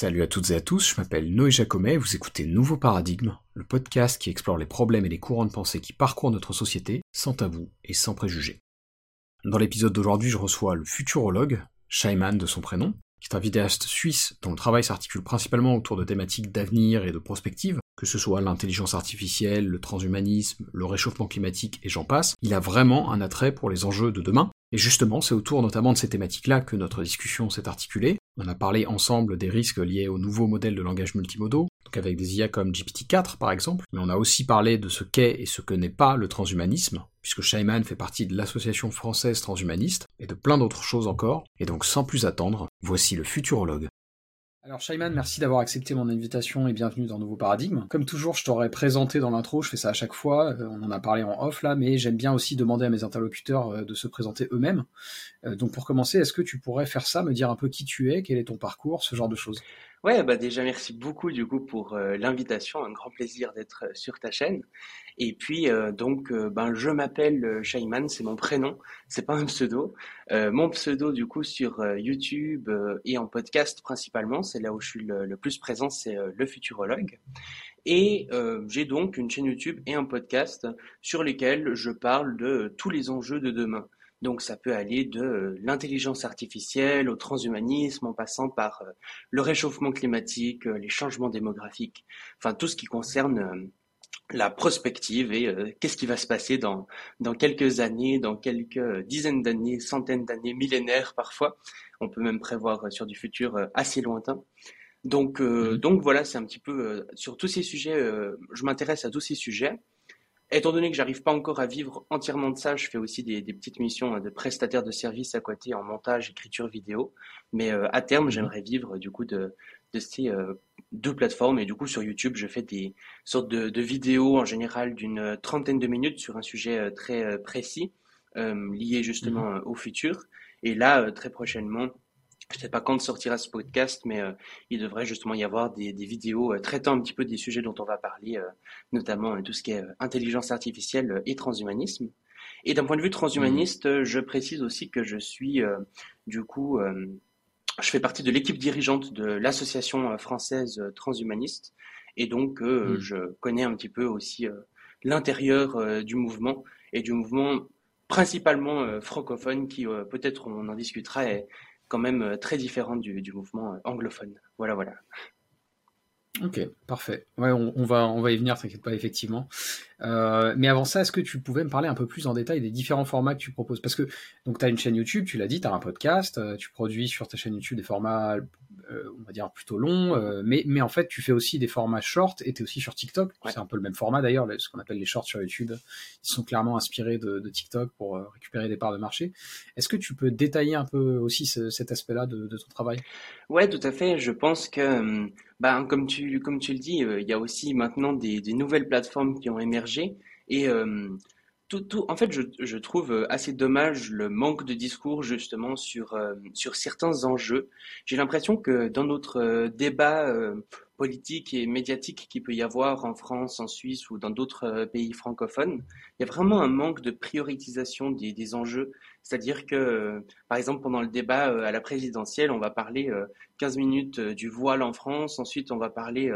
Salut à toutes et à tous, je m'appelle Noé Jacomet, vous écoutez Nouveau Paradigme, le podcast qui explore les problèmes et les courants de pensée qui parcourent notre société, sans tabou et sans préjugés. Dans l'épisode d'aujourd'hui, je reçois le futurologue, Shaiman de son prénom, qui est un vidéaste suisse dont le travail s'articule principalement autour de thématiques d'avenir et de prospective, que ce soit l'intelligence artificielle, le transhumanisme, le réchauffement climatique et j'en passe. Il a vraiment un attrait pour les enjeux de demain, et justement, c'est autour notamment de ces thématiques-là que notre discussion s'est articulée. On a parlé ensemble des risques liés aux nouveaux modèles de langage multimodaux, donc avec des IA comme GPT-4 par exemple, mais on a aussi parlé de ce qu'est et ce que n'est pas le transhumanisme, puisque Shaiman fait partie de l'association française transhumaniste, et de plein d'autres choses encore, et donc sans plus attendre, voici le futurologue. Alors Shaiman, merci d'avoir accepté mon invitation et bienvenue dans Nouveau Paradigme. Comme toujours, je t'aurais présenté dans l'intro, je fais ça à chaque fois, euh, on en a parlé en off là, mais j'aime bien aussi demander à mes interlocuteurs euh, de se présenter eux-mêmes. Euh, donc pour commencer, est-ce que tu pourrais faire ça, me dire un peu qui tu es, quel est ton parcours, ce genre de choses? Ouais, bah déjà merci beaucoup du coup pour l'invitation, un grand plaisir d'être sur ta chaîne. Et puis euh, donc, euh, ben je m'appelle euh, Shaiman, c'est mon prénom, c'est pas un pseudo. mon pseudo du coup sur YouTube et en podcast principalement, c'est là où je suis le, plus présent, c'est le futurologue. Et j'ai donc une chaîne YouTube et un podcast sur lesquels je parle de tous les enjeux de demain. Donc ça peut aller de l'intelligence artificielle au transhumanisme en passant par le réchauffement climatique, les changements démographiques, enfin tout ce qui concerne la prospective et euh, qu'est-ce qui va se passer dans, dans quelques années, dans quelques dizaines d'années, centaines d'années, millénaires parfois. On peut même prévoir sur du futur euh, assez lointain. Donc, euh, mhm. donc voilà, c'est un petit peu sur tous ces sujets, je m'intéresse à tous ces sujets. Étant donné que j'arrive pas encore à vivre entièrement de ça, je fais aussi des, des petites missions de prestataire de services à côté en montage, écriture vidéo. Mais à terme, mhm. j'aimerais vivre du coup de, de ces deux plateformes. Et du coup, sur YouTube, je fais des sortes de, vidéos en général d'une trentaine de minutes sur un sujet euh, très euh, précis, euh, lié justement mhm. au futur. Et là, très prochainement, je ne sais pas quand sortira ce podcast, mais il devrait justement y avoir des, vidéos traitant un petit peu des sujets dont on va parler, notamment tout ce qui est intelligence artificielle et transhumanisme. Et d'un point de vue transhumaniste, mhm. je précise aussi que je suis du coup je fais partie de l'équipe dirigeante de l'association euh, française euh, transhumaniste et donc euh, hmm. je connais un petit peu aussi l'intérieur du mouvement et du mouvement principalement francophone qui peut-être on en discutera est quand même très différent du, du mouvement anglophone. Voilà, voilà. Ok, parfait. Ouais, on, va, on va y venir, t'inquiète pas, effectivement. Euh, mais avant ça, est-ce que tu pouvais me parler un peu plus en détail des différents formats que tu proposes? Parce que donc tu as une chaîne YouTube, tu l'as dit, tu as un podcast, euh, tu produis sur ta chaîne YouTube des formats, euh, on va dire, plutôt longs, mais, mais en fait, tu fais aussi des formats short et tu es aussi sur TikTok. C'est un peu le même format d'ailleurs, ce qu'on appelle les shorts sur YouTube. Ils sont clairement inspirés de, TikTok pour récupérer des parts de marché. Est-ce que tu peux détailler un peu aussi cet aspect-là de, de ton travail? Ouais, tout à fait. Je pense que ben, comme tu, le dis, euh, il y a aussi maintenant des, nouvelles plateformes qui ont émergé. Et euh, en fait, je, trouve euh, assez dommage le manque de discours justement sur certains enjeux. J'ai l'impression que dans notre débat politique et médiatique qu'il peut y avoir en France, en Suisse ou dans d'autres euh, pays francophones, il y a vraiment un manque de prioritisation des, des enjeux. C'est-à-dire que, euh, par exemple, pendant le débat euh, à la présidentielle, on va parler 15 minutes du voile en France, ensuite on va parler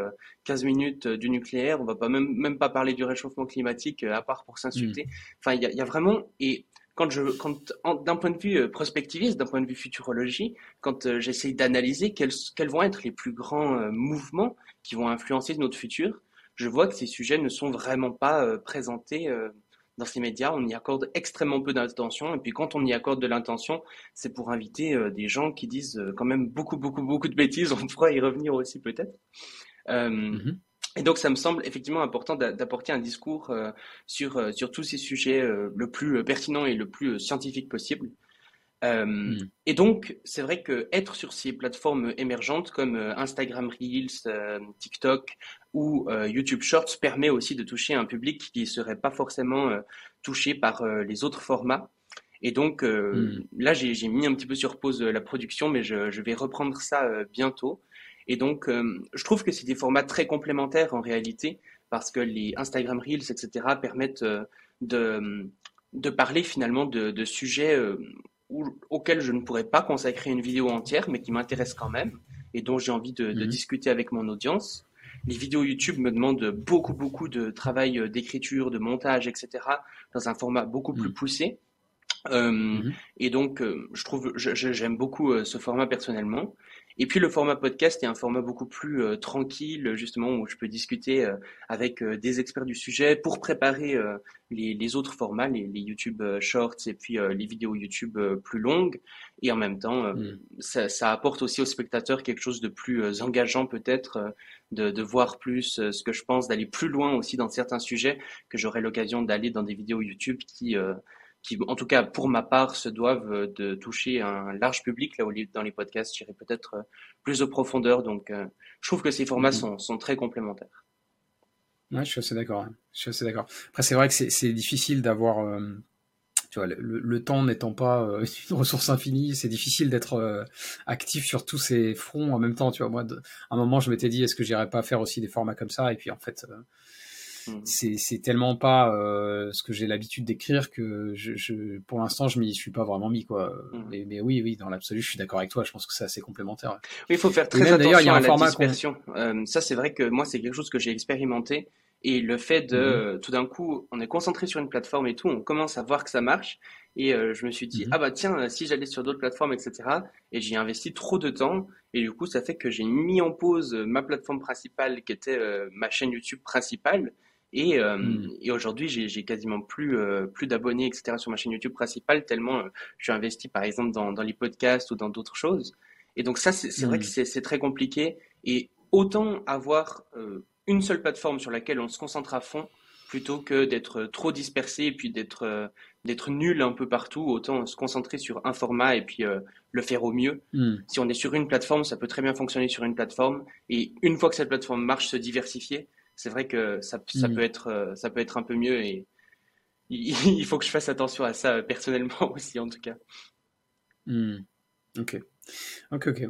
15 minutes du nucléaire, on va pas même, même pas parler du réchauffement climatique à part pour s'insulter. Mmh. Enfin, il y a, il y a vraiment... Et quand je, quand, d'un point de vue euh, prospectiviste, d'un point de vue futurologie, quand euh, j'essaye d'analyser quels, quels vont être les plus grands euh, mouvements qui vont influencer notre futur, je vois que ces sujets ne sont vraiment pas présentés dans ces médias. On y accorde extrêmement peu d'intention. Et puis quand on y accorde de l'intention, c'est pour inviter des gens qui disent quand même beaucoup, beaucoup, beaucoup de bêtises. On pourra y revenir aussi peut-être. Mm-hmm. Et donc, ça me semble effectivement important d'apporter un discours euh, sur, euh, sur tous ces sujets euh, le plus pertinent et le plus scientifique possible. Hmm. Et donc, c'est vrai que être sur ces plateformes émergentes comme Instagram Reels, TikTok ou YouTube Shorts permet aussi de toucher un public qui ne serait pas forcément touché par les autres formats. Et donc, hmm. là, j'ai mis un petit peu sur pause la production, mais je, je vais reprendre ça bientôt. Et donc, euh, je trouve que c'est des formats très complémentaires en réalité, parce que les Instagram Reels, etc., permettent euh, de, de parler finalement de, de sujets euh, auxquels je ne pourrais pas consacrer une vidéo entière, mais qui m'intéressent quand même. et dont j'ai envie de, de, mhm. discuter avec mon audience. Les vidéos YouTube me demandent beaucoup, beaucoup de travail d'écriture, de montage, etc., dans un format beaucoup plus mhm. poussé. Euh, mhm. Et donc, je trouve, j'aime beaucoup ce format personnellement. Et puis le format podcast est un format beaucoup plus euh, tranquille, justement, où je peux discuter euh, avec euh, des experts du sujet pour préparer les, les, autres formats, les, les YouTube Shorts et puis les vidéos YouTube plus longues. Et en même temps, mm. ça, ça, apporte aussi aux spectateurs quelque chose de plus engageant peut-être, de, de, voir plus ce que je pense, d'aller plus loin aussi dans certains sujets que j'aurai l'occasion d'aller dans des vidéos YouTube qui qui, en tout cas pour ma part, se doivent euh, de toucher un large public. Là où dans les podcasts, j'irai peut-être euh, plus de profondeur. Donc, euh, je trouve que ces formats mhm. sont, sont, très complémentaires. Ouais, je suis assez d'accord. Hein. Je suis assez d'accord. Après, c'est vrai que c'est difficile d'avoir, tu vois, le, temps n'étant pas une ressource infinie, c'est difficile d'être actif sur tous ces fronts en même temps. Tu vois, moi, à un moment, je m'étais dit, est-ce que j'irais pas faire aussi des formats comme ça? Et puis, en fait, Mmh. C'est tellement pas euh, ce que j'ai l'habitude d'écrire que je, je, pour l'instant je m'y suis pas vraiment mis quoi. Mmh. Mais, mais, oui, oui, dans l'absolu, je suis d'accord avec toi. Je pense que c'est assez complémentaire. Oui, il faut faire très attention il y a un à la format dispersion. Euh, ça, c'est vrai que moi, c'est quelque chose que j'ai expérimenté. Et le fait de, mmh. tout d'un coup, on est concentré sur une plateforme et tout, on commence à voir que ça marche. Et euh, je me suis dit, ah bah tiens, si j'allais sur d'autres plateformes, etc. Et j'y ai investi trop de temps. Et du coup, ça fait que j'ai mis en pause ma plateforme principale, qui était ma chaîne YouTube principale. Et, euh, hmm. et aujourd'hui, j'ai quasiment plus, euh, plus d'abonnés, etc. sur ma chaîne YouTube principale, tellement euh, je suis investi, par exemple, dans, dans les podcasts ou dans d'autres choses. Et donc ça, c'est vrai que hmm. c'est très compliqué. Et autant avoir une seule plateforme sur laquelle on se concentre à fond, plutôt que d'être trop dispersé et puis d'être d'être nul un peu partout, autant se concentrer sur un format et puis le faire au mieux. Hmm. Si on est sur une plateforme, ça peut très bien fonctionner sur une plateforme. Et une fois que cette plateforme marche, se diversifier c'est vrai que ça, ça mm. peut être, euh, ça peut être un peu mieux et il, faut que je fasse attention à ça personnellement aussi, en tout cas. Mm. Ok. Ok, ok.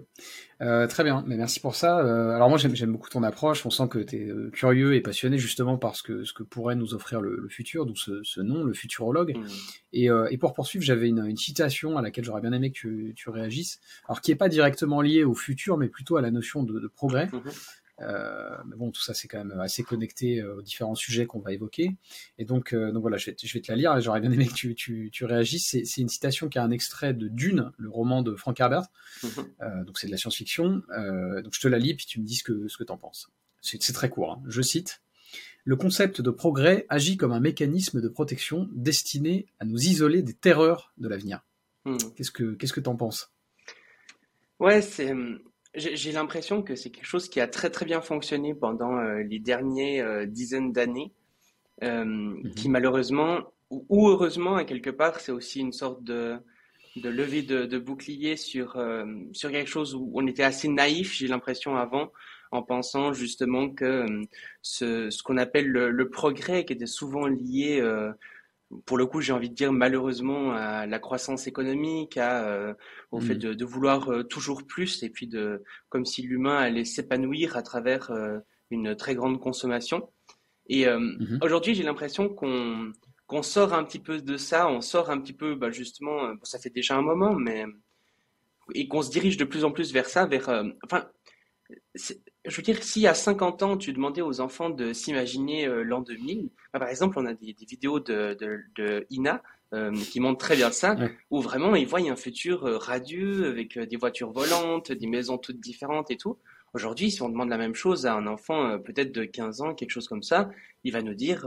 Euh, très bien, mais merci pour ça. Euh, alors moi j'aime beaucoup ton approche, on sent que tu es curieux et passionné justement parce que ce que pourrait nous offrir le, futur, d'où ce, nom, le futurologue. Mm. Et, et, pour poursuivre, j'avais une, citation à laquelle j'aurais bien aimé que tu, tu, réagisses, alors qui n'est pas directement liée au futur, mais plutôt à la notion de, de progrès. Mm-hmm. Euh, mais bon, tout ça, c'est quand même assez connecté euh, aux différents sujets qu'on va évoquer. Et donc, euh, donc voilà, je vais, je vais, te la lire. J'aurais bien aimé que tu, tu, tu réagisses. C'est une citation qui a un extrait de Dune, le roman de Frank Herbert. Mhm. donc, c'est de la science-fiction. donc, je te la lis, puis tu me dis ce que, ce que tu en penses. C'est très court. Hein. Je cite. Le concept de progrès agit comme un mécanisme de protection destiné à nous isoler des terreurs de l'avenir. Hmm. Qu'est-ce que qu'est-ce que t'en penses? Ouais, c'est hum, j'ai l'impression que c'est quelque chose qui a très très bien fonctionné pendant euh, les dernières euh, dizaines d'années, euh, mhm. qui malheureusement ou, heureusement à quelque part c'est aussi une sorte de, de levée de, de bouclier sur sur quelque chose où on était assez naïf, j'ai l'impression avant, en pensant justement que ce, ce qu'on appelle le, le, progrès, qui était souvent lié pour le coup, j'ai envie de dire malheureusement à la croissance économique, à, euh, au fait mm. de, vouloir euh, toujours plus, et puis de comme si l'humain allait s'épanouir à travers euh, une très grande consommation. Et mm-hmm. aujourd'hui, j'ai l'impression qu'on qu'on sort un petit peu de ça, on sort un petit peu, bah, justement, ça fait déjà un moment, mais et qu'on se dirige de plus en plus vers ça, vers, enfin, je veux dire, si à 50 ans, tu demandais aux enfants de s'imaginer euh, l'an 2000, bah, par exemple, on a des, vidéos de, de, Ina euh, qui montrent très bien ça, où vraiment ils voient un futur euh, radieux avec des voitures volantes, des maisons toutes différentes et tout. Aujourd'hui, si on demande la même chose à un enfant peut-être de 15 ans, quelque chose comme ça, il va nous dire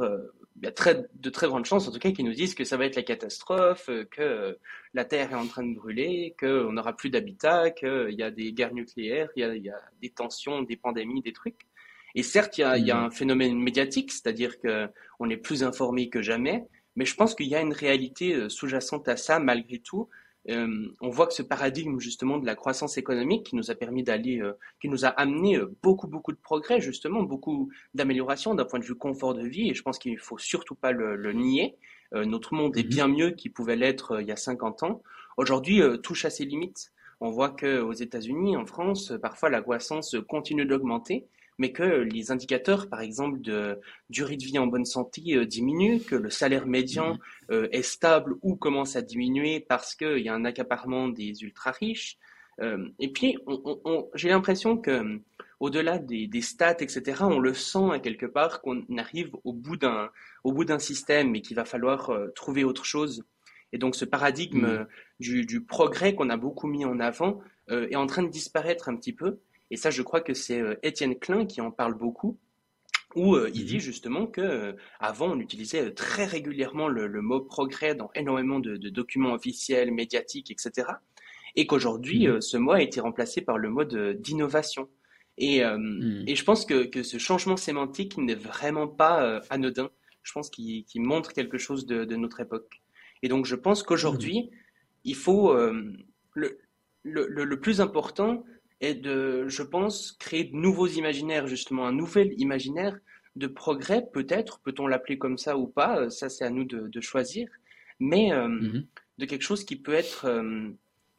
il y a très, de très grandes chances, en tout cas, qu'ils nous disent que ça va être la catastrophe, euh, que euh, la Terre est en train de brûler, qu'on n'aura plus d'habitat, qu'il y a des guerres nucléaires, il y, a, des tensions, des pandémies, des trucs. Et certes, il y a, il y a un phénomène médiatique, c'est-à-dire qu'on est plus informé que jamais, mais je pense qu'il y a une réalité euh, sous-jacente à ça, malgré tout, euh, on voit que ce paradigme justement de la croissance économique qui nous a permis d'aller, euh, qui nous a amené euh, beaucoup beaucoup de progrès justement, beaucoup d'améliorations d'un point de vue confort de vie et je pense qu'il faut surtout pas le, nier. notre monde est mhm. bien mieux qu'il pouvait l'être il y a 50 ans. Aujourd'hui, touche à ses limites. On voit que aux États-Unis, en France, parfois la croissance continue d'augmenter mais que les indicateurs, par exemple, de durée de vie en bonne santé euh, diminuent, que le salaire médian mhm. euh, est stable ou commence à diminuer parce qu'il y a un accaparement des ultra riches, et puis, j'ai l'impression que au-delà des, stats, etc., on le sent à quelque part qu'on arrive au bout d'un au bout d'un système et qu'il va falloir trouver autre chose. Et donc ce paradigme mmh. du, du, progrès qu'on a beaucoup mis en avant est en train de disparaître un petit peu. Et ça, je crois que c'est Étienne Klein qui en parle beaucoup où euh, il dit mhm. justement que euh, avant on utilisait euh, très régulièrement le, mot progrès dans énormément de, documents officiels, médiatiques, etc. Et qu'aujourd'hui mhm. ce mot a été remplacé par le mot d'innovation. Et, mhm. et, je pense que, que, ce changement sémantique n'est vraiment pas anodin. Je pense qu'il montre quelque chose de, de, notre époque. Et donc je pense qu'aujourd'hui, il faut le, le, le, plus important, et de, je pense, créer de nouveaux imaginaires, justement, un nouvel imaginaire de progrès, peut-être, peut-on l'appeler comme ça ou pas, euh, ça c'est à nous de, choisir, mais euh, mhm. de quelque chose qui peut être, euh,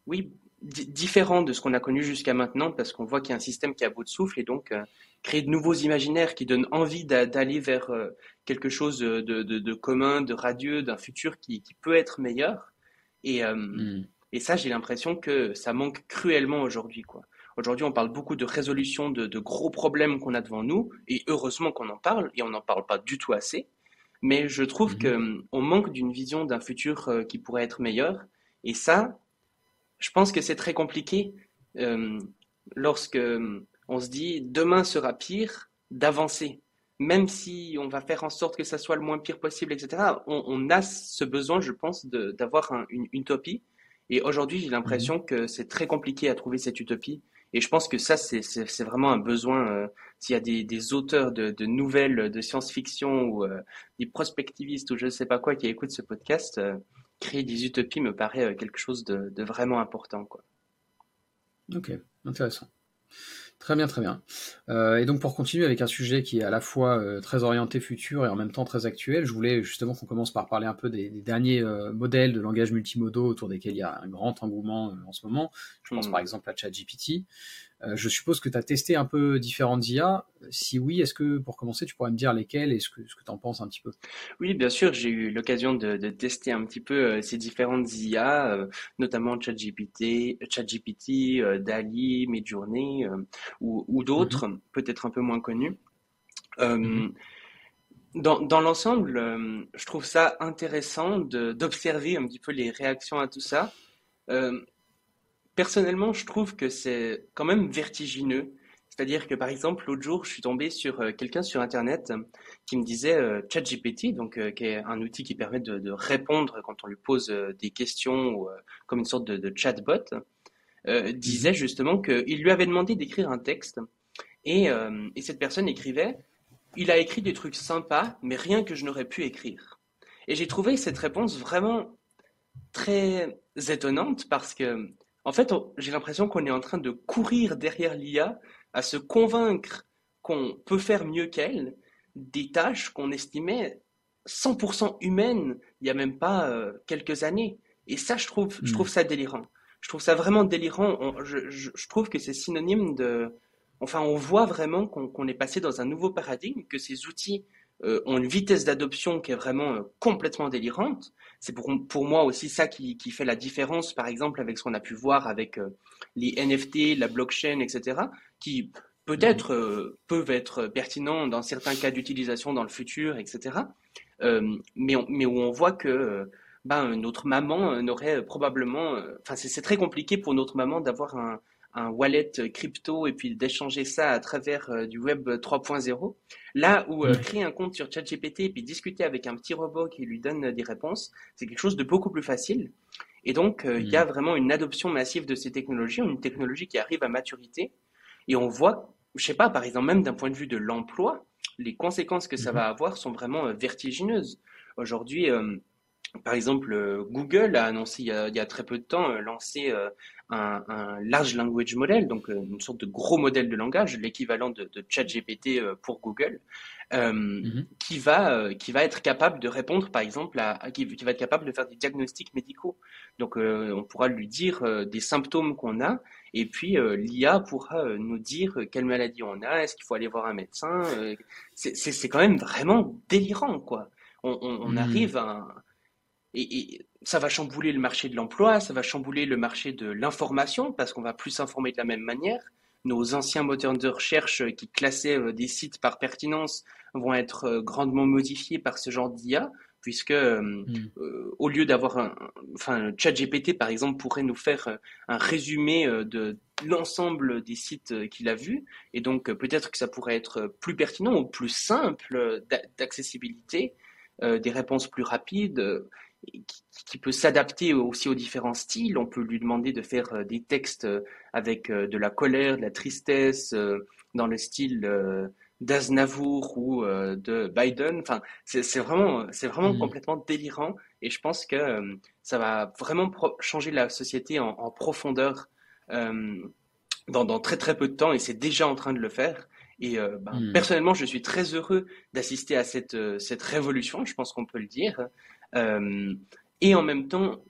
oui, différent de ce qu'on a connu jusqu'à maintenant, parce qu'on voit qu'il y a un système qui a bout de souffle, et donc créer de nouveaux imaginaires qui donnent envie d'aller vers quelque chose de, de, commun, de radieux, d'un futur qui, qui, peut être meilleur. Et, mhm. et ça, j'ai l'impression que ça manque cruellement aujourd'hui, quoi. Aujourd'hui, on parle beaucoup de résolution de, gros problèmes qu'on a devant nous, et heureusement qu'on en parle, et on n'en parle pas du tout assez. Mais je trouve mhm. qu'on hum, manque d'une vision d'un futur euh, qui pourrait être meilleur. Et ça, je pense que c'est très compliqué euh, lorsque hum, on se dit demain sera pire, d'avancer. Même si on va faire en sorte que ça soit le moins pire possible, etc., on, a ce besoin, je pense, d'avoir une utopie. Et aujourd'hui, j'ai l'impression mhm. que c'est très compliqué à trouver cette utopie. Et je pense que ça, c'est vraiment un besoin. Euh, s'il y a des, auteurs de, de, nouvelles de science-fiction ou euh, des prospectivistes ou je ne sais pas quoi qui écoutent ce podcast, euh, créer des utopies me paraît quelque chose de, de vraiment important. Quoi. Ok, intéressant. Très bien, très bien. Euh, et donc pour continuer avec un sujet qui est à la fois euh, très orienté futur et en même temps très actuel, je voulais justement qu'on commence par parler un peu des, derniers euh, modèles de langage multimodaux autour desquels il y a un grand engouement en ce moment. Je pense hmm. par exemple à ChatGPT. Euh, je suppose que tu as testé un peu différentes IA. Si oui, est-ce que pour commencer, tu pourrais me dire lesquelles et ce que, ce que tu en penses un petit peu? Oui, bien sûr, j'ai eu l'occasion de, de, tester un petit peu euh, ces différentes IA, euh, notamment ChatGPT, ChatGPT, DALI, Midjourney ou, ou d'autres, mhm. peut-être un peu moins connus. Mhm. Dans, dans l'ensemble, je trouve ça intéressant d'observer un petit peu les réactions à tout ça. Euh, personnellement, je trouve que c'est quand même vertigineux. C'est-à-dire que par exemple, l'autre jour, je suis tombé sur euh, quelqu'un sur Internet qui me disait euh, ChatGPT, donc euh, qui est un outil qui permet de, répondre quand on lui pose des questions ou comme une sorte de, chatbot, disait justement qu'il lui avait demandé d'écrire un texte et, et cette personne écrivait il a écrit des trucs sympas, mais rien que je n'aurais pu écrire. Et j'ai trouvé cette réponse vraiment très étonnante parce que en fait, j'ai l'impression qu'on est en train de courir derrière l'IA à se convaincre qu'on peut faire mieux qu'elle des tâches qu'on estimait 100% humaines il n'y a même pas euh, quelques années. Et ça, je trouve, je hmm. trouve ça délirant. Je trouve ça vraiment délirant. je, trouve que c'est synonyme de... Enfin, on voit vraiment qu'on est passé dans un nouveau paradigme, que ces outils euh, ont une vitesse d'adoption qui est vraiment euh, complètement délirante. C'est pour, pour moi aussi ça qui, qui, fait la différence, par exemple, avec ce qu'on a pu voir avec euh, les NFT, la blockchain, etc., qui peut-être mhm. peuvent être pertinents dans certains cas d'utilisation dans le futur, etc., mais, mais où on voit que ben, notre maman n'aurait probablement... Enfin, c'est très compliqué pour notre maman d'avoir un, un wallet crypto et puis d'échanger ça à travers euh, du web 3.0. Là où euh, créer un compte sur ChatGPT et puis discuter avec un petit robot qui lui donne des réponses, c'est quelque chose de beaucoup plus facile. Et donc, euh, il y a mm. vraiment une adoption massive de ces technologies, une technologie qui arrive à maturité. Et on voit, je sais pas, par exemple, même d'un point de vue de l'emploi, les conséquences que ça mm-hmm. va avoir sont vraiment vertigineuses. Aujourd'hui, par exemple, Google a annoncé il y a, il y a très peu de temps lancé un, un, large language model, donc euh, une sorte de gros modèle de langage, l'équivalent de, de ChatGPT euh, pour Google, euh, mhm. qui va euh, qui va être capable de répondre, par exemple, à, qui, qui, va être capable de faire des diagnostics médicaux. Donc, on pourra lui dire des symptômes qu'on a, et puis l'IA pourra nous dire quelle maladie on a, est-ce qu'il faut aller voir un médecin. c'est quand même vraiment délirant, quoi. On, on, on mhm. arrive à et, ça va chambouler le marché de l'emploi, ça va chambouler le marché de l'information parce qu'on va plus s'informer de la même manière. Nos anciens moteurs de recherche qui classaient des sites par pertinence vont être grandement modifiés par ce genre d'IA puisque mmh. au lieu d'avoir un, enfin, ChatGPT par exemple pourrait nous faire un résumé de l'ensemble des sites qu'il a vus, et donc peut-être que ça pourrait être plus pertinent ou plus simple d'accessibilité, des réponses plus rapides qui, peut s'adapter aussi aux différents styles. On peut lui demander de faire euh, des textes euh, avec euh, de la colère, de la tristesse, dans le style d'Aznavour ou de Biden. Enfin, c'est vraiment, c'est vraiment mmh. complètement délirant. Et je pense que ça va vraiment changer la société en, profondeur dans, dans, très très peu de temps. Et c'est déjà en train de le faire. Et ben, mmh. personnellement, je suis très heureux d'assister à cette, cette révolution, je pense qu'on peut le dire. Euh, et en même temps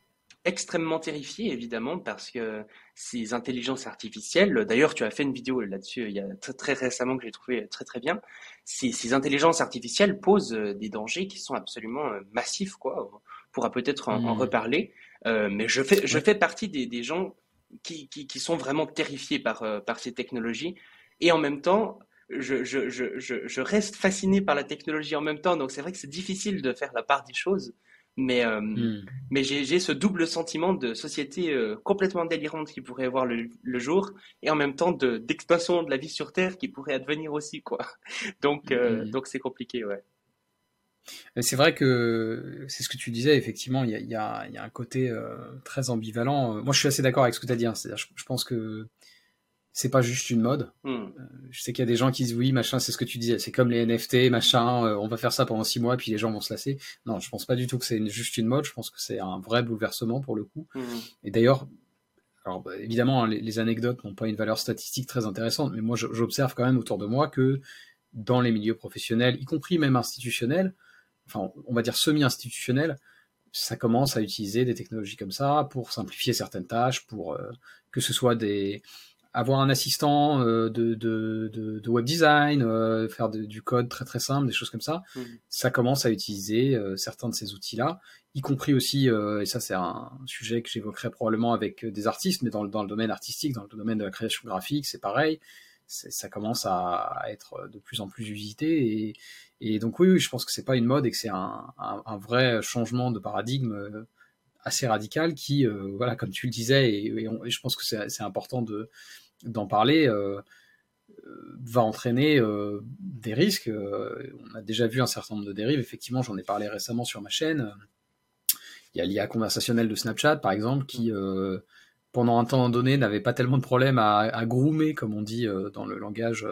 extrêmement terrifié évidemment parce que ces intelligences artificielles, d'ailleurs tu as fait une vidéo là-dessus il y a très, récemment que j'ai trouvé très très bien, ces, ces, intelligences artificielles posent euh, des dangers qui sont absolument euh, massifs quoi. On pourra peut-être en, mmh. reparler, mais je fais je fais partie des, des gens qui, qui, qui, sont vraiment terrifiés par par ces technologies et en même temps je, je, je, je, reste fasciné par la technologie en même temps, donc c'est vrai que c'est difficile de faire la part des choses. Mais, euh, hmm. mais j'ai ce double sentiment de société euh, complètement délirante qui pourrait avoir le, jour et en même temps d'expansion de, la vie sur Terre qui pourrait advenir aussi. quoi. Donc euh, hmm. donc c'est compliqué, ouais. C'est vrai que c'est ce que tu disais, effectivement, il y a, y a, y a un côté très ambivalent. Moi, je suis assez d'accord avec ce que tu as dit. Hein. Je, je, pense que c'est pas juste une mode. Hmm. Euh, je sais qu'il y a des gens qui disent oui, machin, c'est ce que tu disais, c'est comme les NFT, machin, euh, on va faire ça pendant six mois, puis les gens vont se lasser. Non, je pense pas du tout que c'est juste une mode, je pense que c'est un vrai bouleversement pour le coup. Hmm. Et d'ailleurs, alors bah, évidemment, hein, les, anecdotes n'ont pas une valeur statistique très intéressante, mais moi j'observe quand même autour de moi que dans les milieux professionnels, y compris même institutionnels, enfin on va dire semi-institutionnels, ça commence à utiliser des technologies comme ça pour simplifier certaines tâches, pour euh, que ce soit des, avoir un assistant euh, de, de, de, web design, euh, faire du code très très simple, des choses comme ça, mmh. ça commence à utiliser euh, certains de ces outils-là, y compris aussi, et ça c'est un sujet que j'évoquerai probablement avec des artistes, mais dans, dans, le domaine artistique, dans le domaine de la création graphique, c'est pareil, ça commence à, être de plus en plus usité, et, et donc oui, oui, je pense que c'est pas une mode et que c'est un, un, vrai changement de paradigme assez radical qui, voilà, comme tu le disais, et, je pense que c'est important de d'en parler euh, euh, va entraîner euh, des risques. on a déjà vu un certain nombre de dérives. Effectivement, j'en ai parlé récemment sur ma chaîne. Il y a l'IA conversationnelle de Snapchat, par exemple, qui, pendant un temps donné, n'avait pas tellement de problèmes à, à groomer, comme on dit dans le langage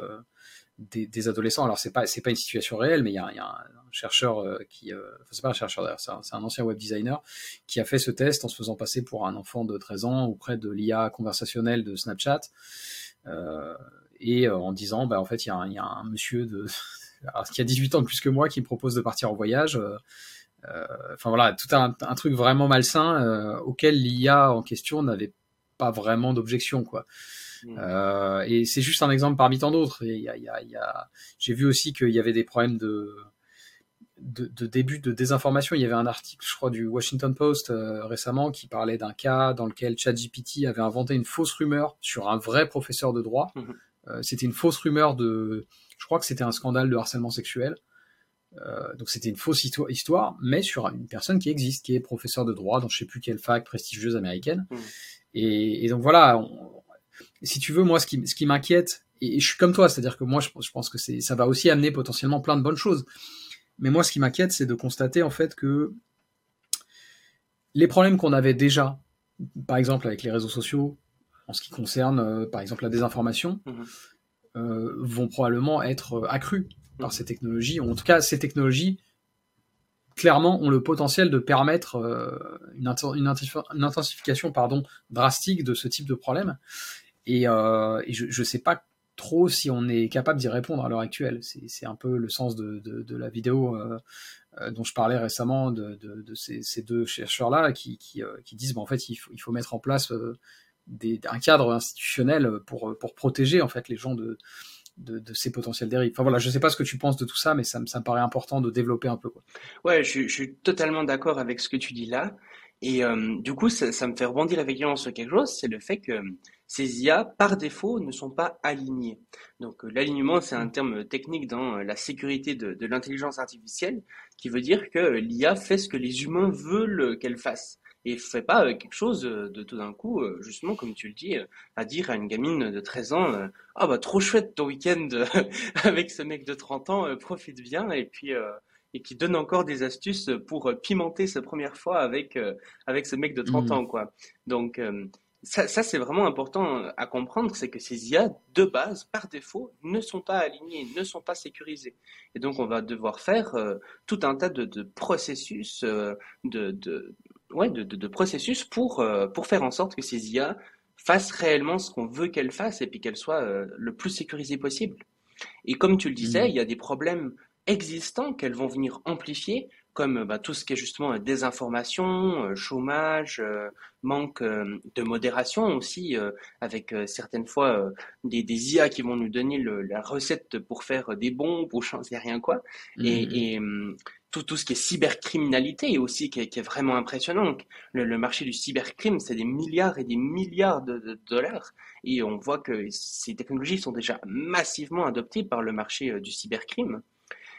des, adolescents. Alors c'est pas c'est pas une situation réelle, mais il y a, un chercheur euh, qui, euh, c'est pas un chercheur d'ailleurs, c'est un, ancien web designer qui a fait ce test en se faisant passer pour un enfant de 13 ans auprès de l'IA conversationnelle de Snapchat euh, et en disant bah en fait il y, a un, y a un monsieur de qui a 18 ans de plus que moi qui propose de partir en voyage. Enfin voilà, tout un, un truc vraiment malsain auquel l'IA en question n'avait pas vraiment d'objection quoi. Mm. Euh, et c'est juste un exemple parmi tant d'autres. J'ai vu aussi qu'il y avait des problèmes de, de, début de désinformation. Il y avait un article, je crois, du Washington Post euh, récemment qui parlait d'un cas dans lequel ChatGPT avait inventé une fausse rumeur sur un vrai professeur de droit. Mm-hmm. Euh, c'était une fausse rumeur de, je crois que c'était un scandale de harcèlement sexuel. donc c'était une fausse histoire, mais sur une personne qui existe, qui est professeur de droit dans je sais plus quelle fac prestigieuse américaine. Mm. Et, et, donc voilà, on, si tu veux, moi, ce qui, ce qui m'inquiète, et je suis comme toi, c'est-à-dire que moi, je, je pense que c'est, ça va aussi amener potentiellement plein de bonnes choses. Mais moi, ce qui m'inquiète, c'est de constater en fait que les problèmes qu'on avait déjà, par exemple avec les réseaux sociaux, en ce qui concerne, euh, par exemple, la désinformation, mmh euh, vont probablement être euh, accrus par mmh ces technologies. En tout cas, ces technologies, clairement, ont le potentiel de permettre une, une, intensification pardon, drastique de ce type de problème. Et, euh, et je ne sais pas trop si on est capable d'y répondre à l'heure actuelle. C'est un peu le sens de, la vidéo euh, euh, dont je parlais récemment de, ces, deux chercheurs-là qui, disent, bon, en fait, il faut, mettre en place un cadre institutionnel pour, protéger en fait les gens de, ces potentiels dérives. Enfin voilà, je sais pas ce que tu penses de tout ça, mais ça, me paraît important de développer un peu. Quoi. Ouais, je, suis totalement d'accord avec ce que tu dis là. Et du coup, ça, me fait rebondir effectivement sur quelque chose, c'est le fait que ces IA, par défaut, ne sont pas alignés. Donc euh, l'alignement, c'est un terme technique dans euh, la sécurité de, l'intelligence artificielle, qui veut dire que l'IA fait ce que les humains veulent qu'elle fasse. Et fait pas euh, quelque chose de tout d'un coup, justement, comme tu le dis, à dire à une gamine de 13 ans, ah bah trop chouette ton week-end avec ce mec de 30 ans, profite bien, et puis et qui donne encore des astuces pour pimenter sa première fois avec avec ce mec de 30 mmh. ans, quoi. Donc ça, ça c'est vraiment important euh, à comprendre, c'est que ces IA, de base, par défaut, ne sont pas alignées, ne sont pas sécurisées. Et donc, on va devoir faire euh, tout un tas de, de processus, euh, de, de, ouais, de, de, processus pour, pour faire en sorte que ces IA fassent réellement ce qu'on veut qu'elles fassent et puis qu'elles soient le plus sécurisées possible. Et comme tu le disais, mmh. il y a des problèmes existants qu'elles vont venir amplifier comme bah, tout ce qui est justement désinformation, euh, chômage, euh, manque euh, de modération aussi, avec certaines fois des, des, IA qui vont nous donner le, la recette pour faire des bombes ou je sais rien quoi. Et, mmh. et hum, tout, tout, ce qui est cybercriminalité aussi qui est, qui est vraiment impressionnant. Le, le, marché du cybercrime, c'est des milliards et des milliards de, de, dollars. Et on voit que ces technologies sont déjà massivement adoptées par le marché du cybercrime.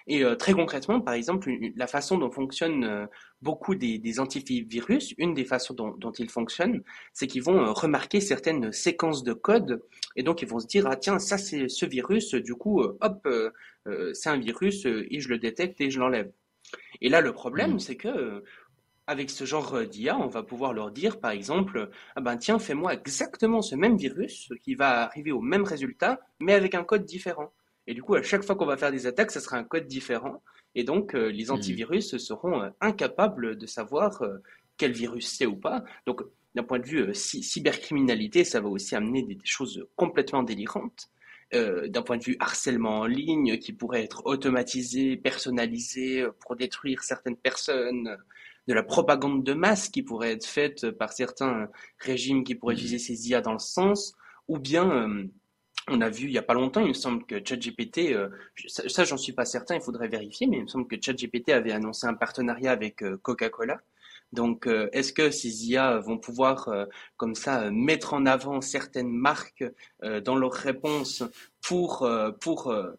Et euh, très concrètement, par exemple, la façon dont fonctionnent euh, beaucoup des, des, antivirus, une des façons dont, dont ils fonctionnent, c'est qu'ils vont euh, remarquer certaines séquences de code et donc ils vont se dire ah tiens ça c'est ce virus, du coup hop c'est un virus et je le détecte et je l'enlève. Et là le problème mmh. c'est que avec ce genre d'IA, on va pouvoir leur dire, par exemple, ah ben tiens, fais-moi exactement ce même virus qui va arriver au même résultat, mais avec un code différent. Et du coup, à chaque fois qu'on va faire des attaques, ça sera un code différent. Et donc, euh, les hmm. antivirus seront euh, incapables de savoir euh, quel virus c'est ou pas. Donc, d'un point de vue cybercriminalité, ça va aussi amener des, choses complètement délirantes. d'un point de vue harcèlement en ligne, qui pourrait être automatisé, personnalisé pour détruire certaines personnes, de la propagande de masse qui pourrait être faite par certains régimes qui pourraient hmm. utiliser ces IA dans le sens, ou bien on a vu il y a pas longtemps, il me semble que ChatGPT, euh, ça, j'en suis pas certain, il faudrait vérifier, mais il me semble que ChatGPT avait annoncé un partenariat avec euh, Coca-Cola. Donc, euh, est-ce que ces IA vont pouvoir, comme ça, mettre en avant certaines marques dans leurs réponses pour pour euh,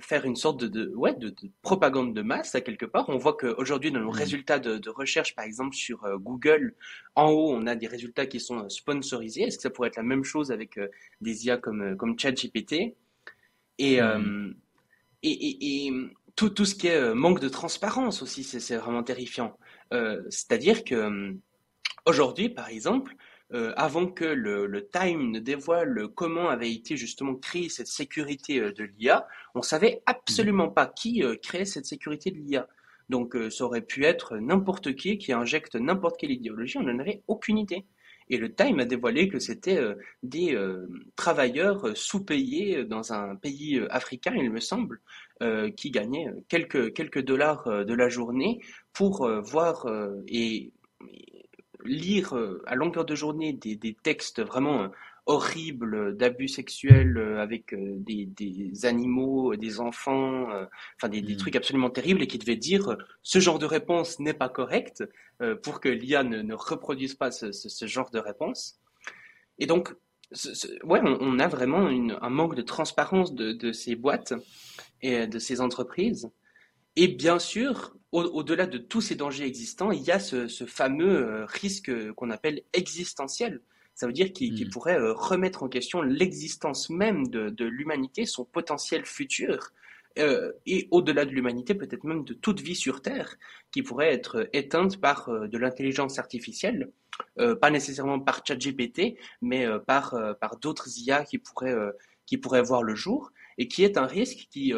faire une sorte de, de ouais, de, de, propagande de masse à quelque part. On voit qu'aujourd'hui, dans nos mmh. résultats de, de, recherche, par exemple sur euh, Google, en haut, on a des résultats qui sont euh, sponsorisés. Est-ce que ça pourrait être la même chose avec des IA comme, comme ChatGPT? Et, mmh. et, et, et, tout, tout ce qui est manque de transparence aussi, c'est vraiment terrifiant. C'est-à-dire que aujourd'hui, par exemple, euh, avant que le, le, Time ne dévoile comment avait été justement créée cette sécurité euh, de l'IA, on savait absolument pas qui euh, créait cette sécurité de l'IA. Donc ça aurait pu être n'importe qui qui injecte n'importe quelle idéologie, on n'en avait aucune idée. Et le Time a dévoilé que c'était des travailleurs sous-payés dans un pays africain, il me semble, qui gagnaient quelques, quelques dollars de la journée pour voir et lire euh, à longueur de journée des, des textes vraiment euh, horribles d'abus sexuels euh, avec des, des, animaux, des enfants, enfin des, des, mmh. trucs absolument terribles et qui devaient dire ce genre de réponse n'est pas correcte pour que l'IA ne, ne, reproduise pas ce, ce, ce, genre de réponse. Et donc, ouais, on, on, a vraiment une, un manque de transparence de, de, ces boîtes et de ces entreprises. Et bien sûr, au-delà de tous ces dangers existants, il y a ce, fameux euh, risque qu'on appelle existentiel. Ça veut dire qu'il mmh. pourrait euh, remettre en question l'existence même de, l'humanité, son potentiel futur, euh, et au-delà de l'humanité, peut-être même de toute vie sur Terre, qui pourrait être éteinte par de l'intelligence artificielle, pas nécessairement par ChatGPT, mais par, par d'autres IA qui pourraient, qui pourraient voir le jour, et qui est un risque qui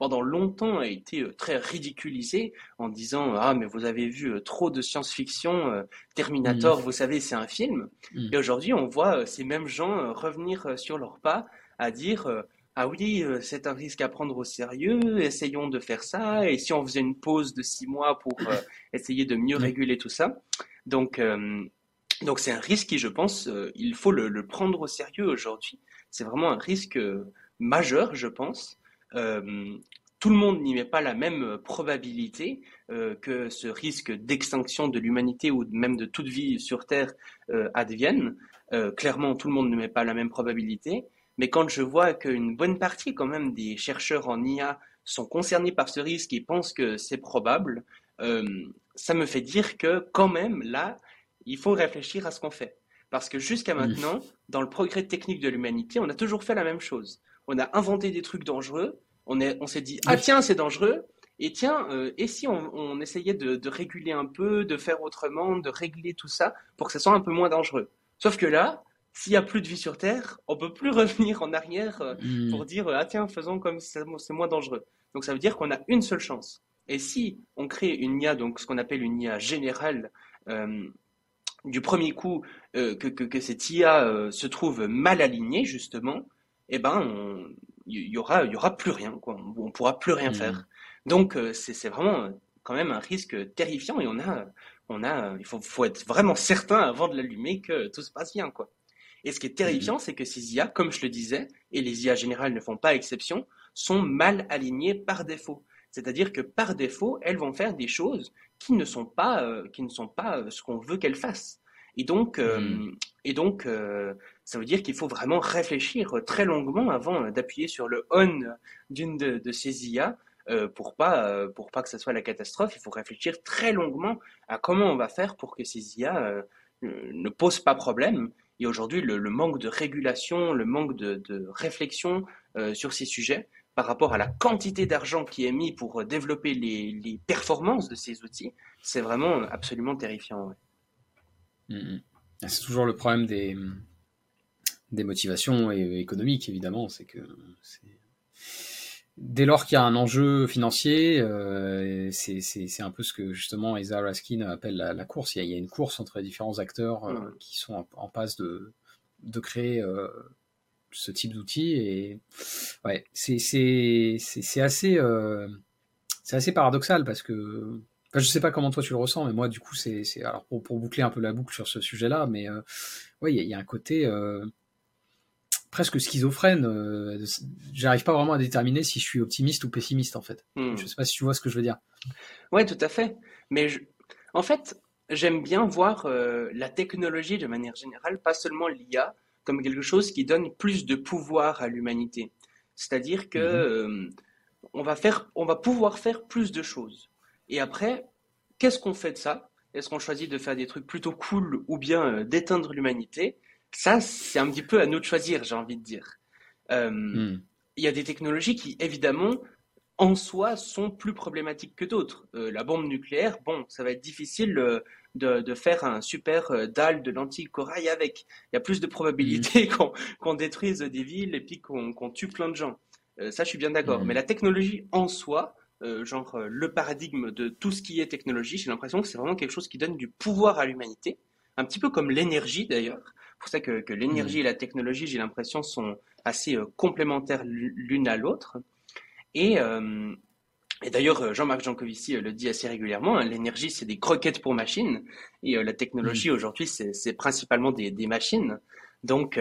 pendant longtemps a été euh, très ridiculisé en disant ah mais vous avez vu euh, trop de science-fiction euh, Terminator mm. vous savez c'est un film mm. et aujourd'hui on voit ces mêmes gens revenir sur leurs pas à dire ah oui c'est un risque à prendre au sérieux essayons de faire ça et si on faisait une pause de six mois pour essayer de mieux mm. réguler tout ça? Donc donc c'est un risque qui je pense il faut le, le prendre au sérieux aujourd'hui c'est vraiment un risque majeur je pense tout le monde n'y met pas la même probabilité que ce risque d'extinction de l'humanité ou même de toute vie sur Terre advienne. clairement, tout le monde ne met pas la même probabilité. Mais quand je vois qu'une bonne partie quand même des chercheurs en IA sont concernés par ce risque et pensent que c'est probable, ça me fait dire que quand même, là, il faut réfléchir à ce qu'on fait. Parce que jusqu'à maintenant, dans le progrès technique de l'humanité, on a toujours fait la même chose. On a inventé des trucs dangereux, on, est, on s'est dit, ah tiens, c'est dangereux, et tiens, euh, et si on, essayait de, réguler un peu, de faire autrement, de régler tout ça pour que ça soit un peu moins dangereux? Sauf que là, s'il n'y a plus de vie sur Terre, on peut plus revenir en arrière euh, hmm. pour dire, ah tiens, faisons comme c'est moins dangereux. Donc ça veut dire qu'on a une seule chance. Et si on crée une IA, donc ce qu'on appelle une IA générale, euh, du premier coup euh, que, que, cette IA euh, se trouve mal alignée justement, eh ben il y, aura il y aura plus rien quoi, on, ne pourra plus rien mmh. faire. Donc euh, c'est vraiment quand même un risque terrifiant et on a on a il faut, faut être vraiment certain avant de l'allumer que tout se passe bien quoi. Et ce qui est terrifiant, mmh. c'est que ces IA, comme je le disais, et les IA générales ne font pas exception, sont mal alignées par défaut. C'est-à-dire que par défaut, elles vont faire des choses qui ne sont pas, euh, qui ne sont pas euh, ce qu'on veut qu'elles fassent. Et donc, euh, hmm. et donc ça veut dire qu'il faut vraiment réfléchir très longuement avant d'appuyer sur le on d'une de, ces IA pour pas pour pas que ce soit la catastrophe. Il faut réfléchir très longuement à comment on va faire pour que ces IA ne posent pas problème. Et aujourd'hui, le, manque de régulation, le manque de, de réflexion sur ces sujets par rapport à la quantité d'argent qui est mis pour développer les, performances de ces outils, c'est vraiment absolument terrifiant. Mm, mm. C'est toujours le problème des, des motivations économiques, évidemment. C'est que dès lors qu'il y a un enjeu financier, euh, c'est un peu ce que justement Isa Raskin appelle la, course. Il y, a, une course entre les différents acteurs euh, qui sont en, passe de, de créer euh, ce type d'outils et ouais c'est c'est c'est assez euh, c'est assez paradoxal parce que enfin, je sais pas comment toi tu le ressens mais moi du coup c'est c'est alors pour, pour, boucler un peu la boucle sur ce sujet là mais euh, ouais il y, a un côté euh, presque schizophrène euh, j'arrive pas vraiment à déterminer si je suis optimiste ou pessimiste en fait hmm. je sais pas si tu vois ce que je veux dire ouais tout à fait mais je... en fait j'aime bien voir euh, la technologie de manière générale pas seulement l'IA comme quelque chose qui donne plus de pouvoir à l'humanité. C'est-à-dire que mhm. euh, on, va faire, on va pouvoir faire plus de choses. Et après, qu'est-ce qu'on fait de ça? Est-ce qu'on choisit de faire des trucs plutôt cool ou bien d'éteindre l'humanité? Ça, c'est un petit peu à nous de choisir, j'ai envie de dire. Euh, hmm. Il y a des technologies qui, évidemment, en soi, sont plus problématiques que d'autres. la bombe nucléaire, bon, ça va être difficile de, faire un super euh, dalle de lentilles corail avec. Il y a plus de probabilité mm. qu'on détruise des villes et puis qu'on tue plein de gens. Euh, ça, je suis bien d'accord. Mm. Mais la technologie en soi, euh, genre le paradigme de tout ce qui est technologie, j'ai l'impression que c'est vraiment quelque chose qui donne du pouvoir à l'humanité, un petit peu comme l'énergie d'ailleurs. C'est pour ça que, l'énergie mm. et la technologie, j'ai l'impression, sont assez complémentaires l'une à l'autre. Et, et d'ailleurs, euh, Jean-Marc Jancovici euh, le dit assez régulièrement, hein, l'énergie, c'est des croquettes pour machines, et euh, la technologie, mm. aujourd'hui, c'est principalement des, des, machines. Donc,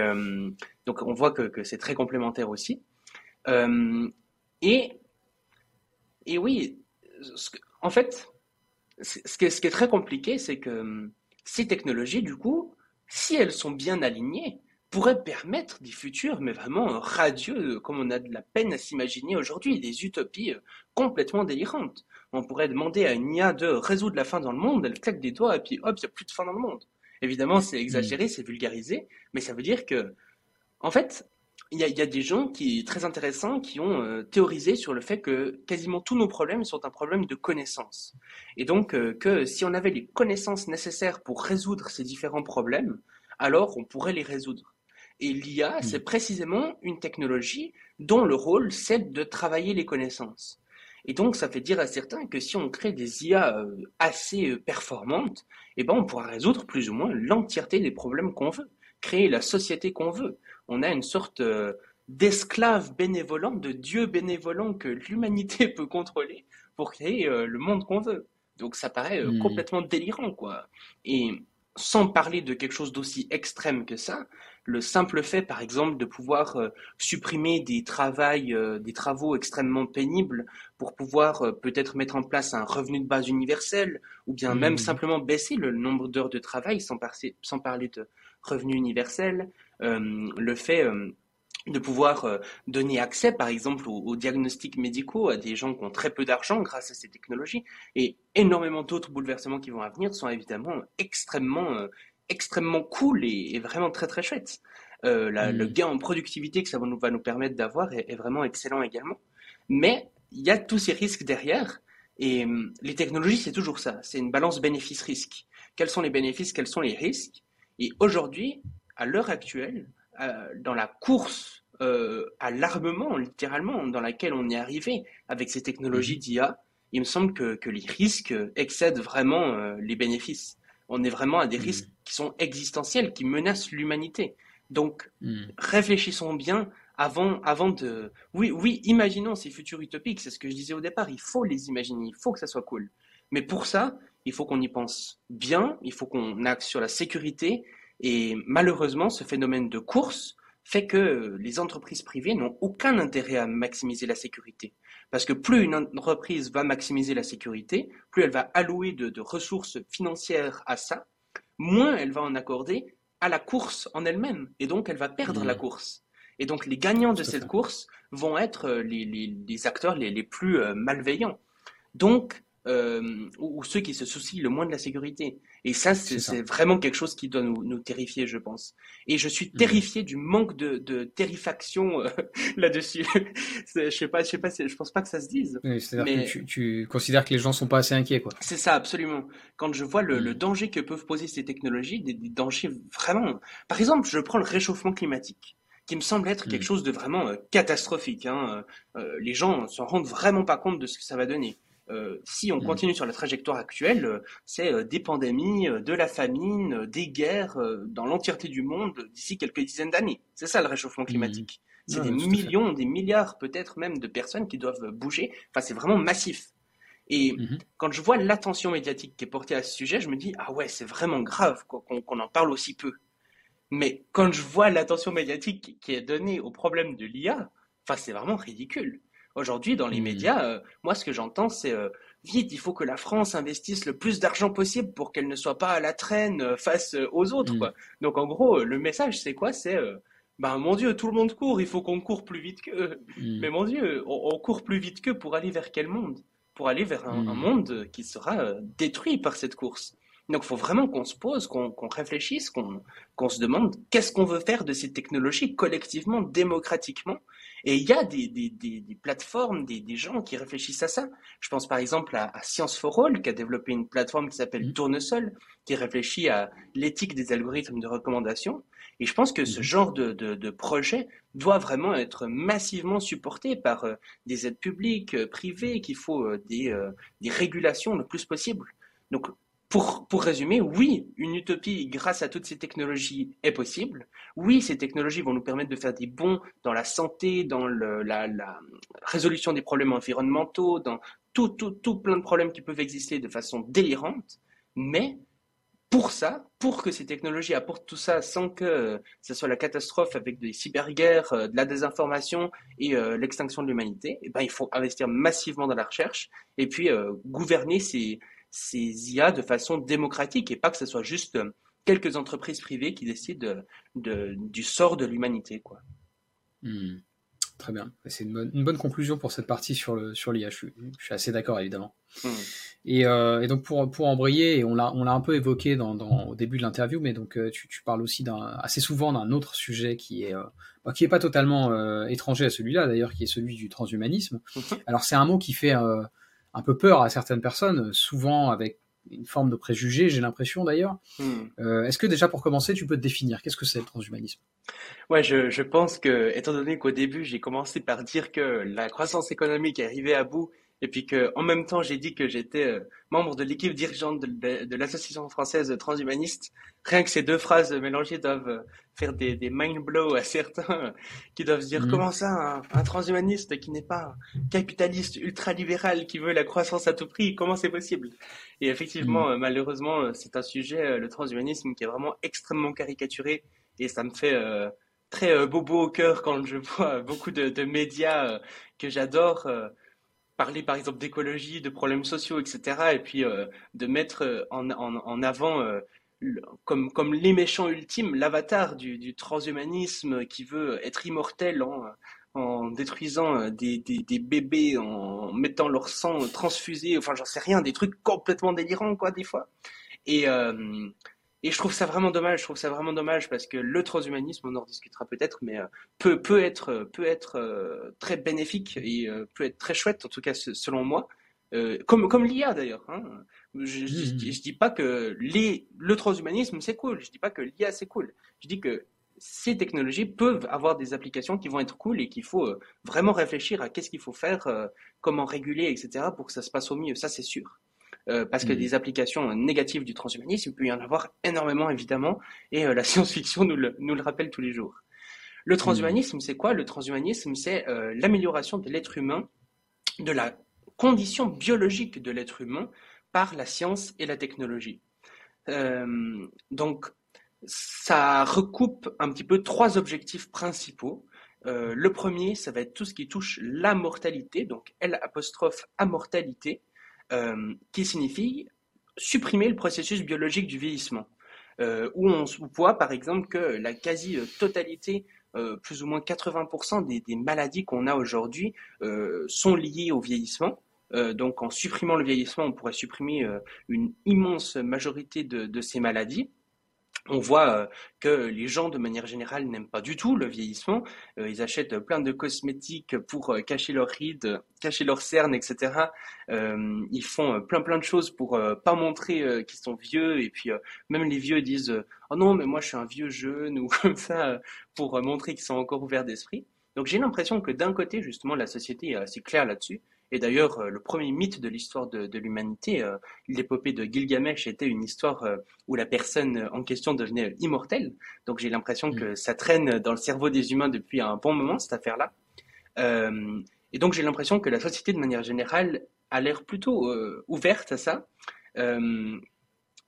donc, on voit que, que c'est très complémentaire aussi. et, et oui, en fait, ce qui, est, ce qui est très compliqué, c'est que ces technologies, du coup, si elles sont bien alignées, pourrait permettre des futurs, mais vraiment radieux, comme on a de la peine à s'imaginer aujourd'hui, des utopies euh, complètement délirantes. On pourrait demander à une IA de résoudre la faim dans le monde, elle claque des doigts et puis hop, il n'y a plus de faim dans le monde. Évidemment, c'est exagéré, mm. c'est vulgarisé, mais ça veut dire que, en fait, il y, a, des gens qui très intéressants qui ont euh, théorisé sur le fait que quasiment tous nos problèmes sont un problème de connaissance. Et donc euh, que si on avait les connaissances nécessaires pour résoudre ces différents problèmes, alors on pourrait les résoudre. Et l'IA, hmm. c'est précisément une technologie dont le rôle, c'est de travailler les connaissances. Et donc, ça fait dire à certains que si on crée des IA euh, assez euh, performantes, eh ben, on pourra résoudre plus ou moins l'entièreté des problèmes qu'on veut, créer la société qu'on veut. On a une sorte euh, d'esclave bénévolant, de dieu bénévolant que l'humanité peut contrôler pour créer le monde qu'on veut. Donc, ça paraît hmm. complètement délirant, quoi. Et sans parler de quelque chose d'aussi extrême que ça, le simple fait, par exemple, de pouvoir euh, supprimer des, travails, euh, des travaux extrêmement pénibles pour pouvoir euh, peut-être mettre en place un revenu de base universel, ou bien même mmh. simplement baisser le nombre d'heures de travail sans, sans, parler de revenu universel, le fait de pouvoir donner accès, par exemple, aux, diagnostics médicaux à des gens qui ont très peu d'argent grâce à ces technologies, et énormément d'autres bouleversements qui vont à venir sont évidemment extrêmement extrêmement cool et, vraiment très très chouette. Euh, Le mm. gain en productivité que ça va nous, va nous permettre d'avoir est, vraiment excellent également. Mais il y a tous ces risques derrière. Et hum, les technologies, c'est toujours ça. C'est une balance bénéfice-risque. Quels sont les bénéfices, quels sont les risques? Et aujourd'hui, à l'heure actuelle, euh, dans la course euh, à l'armement, littéralement, dans laquelle on est arrivé avec ces technologies mm. d'IA, il me semble que, que, les risques excèdent vraiment euh, les bénéfices. On est vraiment à des mm. risques qui sont existentiels, qui menacent l'humanité. Donc, hmm. réfléchissons bien avant, avant de. Oui, oui, imaginons ces futurs utopiques, c'est ce que je disais au départ. Il faut les imaginer, il faut que ça soit cool. Mais pour ça, il faut qu'on y pense bien, il faut qu'on axe sur la sécurité. Et malheureusement, ce phénomène de course fait que les entreprises privées n'ont aucun intérêt à maximiser la sécurité. Parce que plus une entreprise va maximiser la sécurité, plus elle va allouer de ressources financières à ça, moins elle va en accorder à la course en elle-même. Et donc, elle va perdre la mmh. course. Et donc, les gagnants de cette course vont être euh, les, acteurs les, plus euh, malveillants. Donc, euh, ou, ceux qui se soucient le moins de la sécurité. Et ça, c'est vraiment quelque chose qui doit nous, terrifier, je pense. Et je suis mmh. terrifié du manque de, de terrifaction euh, là-dessus. je sais pas, je sais pas, je pense pas que ça se dise. C'est-à-dire que tu, considères que les gens sont pas assez inquiets, quoi. C'est ça, absolument. Quand je vois le, mmh. danger que peuvent poser ces technologies, des, dangers vraiment. Par exemple, je prends le réchauffement climatique qui me semble être quelque mmh. chose de vraiment euh, catastrophique. Hein. les gens s'en rendent vraiment pas compte de ce que ça va donner. Euh, si on mm. continue sur la trajectoire actuelle, euh, c'est euh, des pandémies, de la famine, des guerres dans l'entièreté du monde d'ici quelques dizaines d'années. C'est ça le réchauffement mm. climatique. C'est des millions, des milliards peut-être même de personnes qui doivent bouger. Enfin, c'est vraiment massif. Et mm-hmm. quand je vois l'attention médiatique qui est portée à ce sujet, je me dis, ah ouais, c'est vraiment grave qu'on en parle aussi peu. Mais quand je vois l'attention médiatique qui est donnée au problème de l'IA, enfin, c'est vraiment ridicule. Aujourd'hui, dans les mmh. médias, euh, moi, ce que j'entends, c'est euh, vite, il faut que la France investisse le plus d'argent possible pour qu'elle ne soit pas à la traîne euh, face aux autres. Mmh. Donc, en gros, le message, c'est quoi? C'est ben mon Dieu, tout le monde court, il faut qu'on court plus vite qu'eux. Mmh. Mais mon Dieu, on, court plus vite qu'eux pour aller vers quel monde? Pour aller vers un, monde qui sera détruit par cette course. Donc, il faut vraiment qu'on se pose, qu'on réfléchisse, qu'on se demande qu'est-ce qu'on veut faire de ces technologies collectivement, démocratiquement, et il y a des, des, des, des plateformes, des, gens qui réfléchissent à ça. Je pense par exemple à, Science for All, qui a développé une plateforme qui s'appelle mmh. Tournesol, qui réfléchit à l'éthique des algorithmes de recommandation. Et je pense que ce mmh. genre de, de, de, projet doit vraiment être massivement supporté par euh, des aides publiques, euh, privées, qu'il faut euh, des, des régulations le plus possible. Donc pour, pour, résumer, oui, une utopie grâce à toutes ces technologies est possible. Oui, ces technologies vont nous permettre de faire des bons dans la santé, dans le, la, la, résolution des problèmes environnementaux, dans tout, tout, tout plein de problèmes qui peuvent exister de façon délirante. Mais pour ça, pour que ces technologies apportent tout ça sans que ce soit la catastrophe avec des cyberguerres, euh, de la désinformation et euh, l'extinction de l'humanité, eh ben, il faut investir massivement dans la recherche et puis euh, gouverner ces ces IA de façon démocratique et pas que ce soit juste euh, quelques entreprises privées qui décident de, du sort de l'humanité. quoi. Hmm. Très bien. C'est une bonne, conclusion pour cette partie sur l'IA. Sur je, suis, je suis assez d'accord, évidemment. Hmm. Et, euh, et, donc, pour, pour embrayer, on l'a un peu évoqué dans, dans, au début de l'interview, mais donc euh, tu, tu parles aussi assez souvent d'un autre sujet qui est, bah, qui est pas totalement étranger à celui-là, d'ailleurs, qui est celui du transhumanisme. Mhm. Alors, c'est un mot qui fait un peu peur à certaines personnes, souvent avec une forme de préjugé, j'ai l'impression d'ailleurs. Hmm. Euh, est-ce que déjà pour commencer, tu peux te définir? Qu'est-ce que c'est le transhumanisme? Ouais, je, je, pense que, étant donné qu'au début, j'ai commencé par dire que la croissance économique est arrivée à bout et puis que en même temps j'ai dit que j'étais euh, membre de l'équipe dirigeante de, de, l'association française transhumaniste. Rien que ces deux phrases mélangées doivent euh, faire des, des mind blows à certains qui doivent se dire mm. comment ça un, transhumaniste qui n'est pas un capitaliste ultralibéral qui veut la croissance à tout prix comment c'est possible? Et effectivement mm. euh, malheureusement c'est un sujet le transhumanisme qui est vraiment extrêmement caricaturé et ça me fait très bobo au cœur quand je vois beaucoup de, médias que j'adore parler par exemple d'écologie, de problèmes sociaux, etc. Et puis de mettre en, en avant comme, comme les méchants ultimes, l'avatar du, transhumanisme qui veut être immortel en, en détruisant euh, des, des, des, bébés, en mettant leur sang transfusé, enfin j'en sais rien, des trucs complètement délirants quoi des fois. Et, euh, et je trouve ça vraiment dommage, je trouve ça vraiment dommage parce que le transhumanisme, on en discutera peut-être, mais euh, peut, peut être, peut être très bénéfique et peut être très chouette, en tout cas selon moi. comme comme l'IA d'ailleurs. Hein. Je, je, mmh. je, dis pas que les, le transhumanisme c'est cool, je dis pas que l'IA c'est cool. Je dis que ces technologies peuvent avoir des applications qui vont être cool et qu'il faut euh, vraiment réfléchir à qu'est-ce qu'il faut faire, euh, comment réguler, etc. pour que ça se passe au mieux. Ça c'est sûr. Euh, parce que mmh. des applications négatives du transhumanisme, il peut y en avoir énormément évidemment, et la science-fiction nous le, nous le rappelle tous les jours. Le mmh. transhumanisme, c'est quoi? Le transhumanisme, c'est l'amélioration de l'être humain, de la condition biologique de l'être humain par la science et la technologie. Euh, donc, ça recoupe un petit peu trois objectifs principaux. Euh, le premier, ça va être tout ce qui touche la mortalité, donc L apostrophe euh, qui signifie supprimer le processus biologique du vieillissement. Euh, où on voit par exemple que la quasi-totalité, euh, plus ou moins 80% des, des, maladies qu'on a aujourd'hui euh, sont liées au vieillissement. Donc en supprimant le vieillissement, on pourrait supprimer une immense majorité de, ces maladies. On voit euh, que les gens, de manière générale, n'aiment pas du tout le vieillissement. ils achètent plein de cosmétiques pour cacher leurs rides, cacher leurs cernes, etc. ils font plein plein de choses pour pas montrer qu'ils sont vieux. Et puis même les vieux disent oh non mais moi je suis un vieux jeune ou comme ça pour montrer qu'ils sont encore ouverts d'esprit. Donc j'ai l'impression que d'un côté justement la société est assez claire là-dessus et d'ailleurs, euh, le premier mythe de l'histoire de, l'humanité, euh, l'épopée de Gilgamesh, était une histoire euh, où la personne en question devenait immortelle. Donc j'ai l'impression que mm. ça traîne dans le cerveau des humains depuis un bon moment, cette affaire-là. et donc j'ai l'impression que la société, de manière générale, a l'air plutôt ouverte à ça.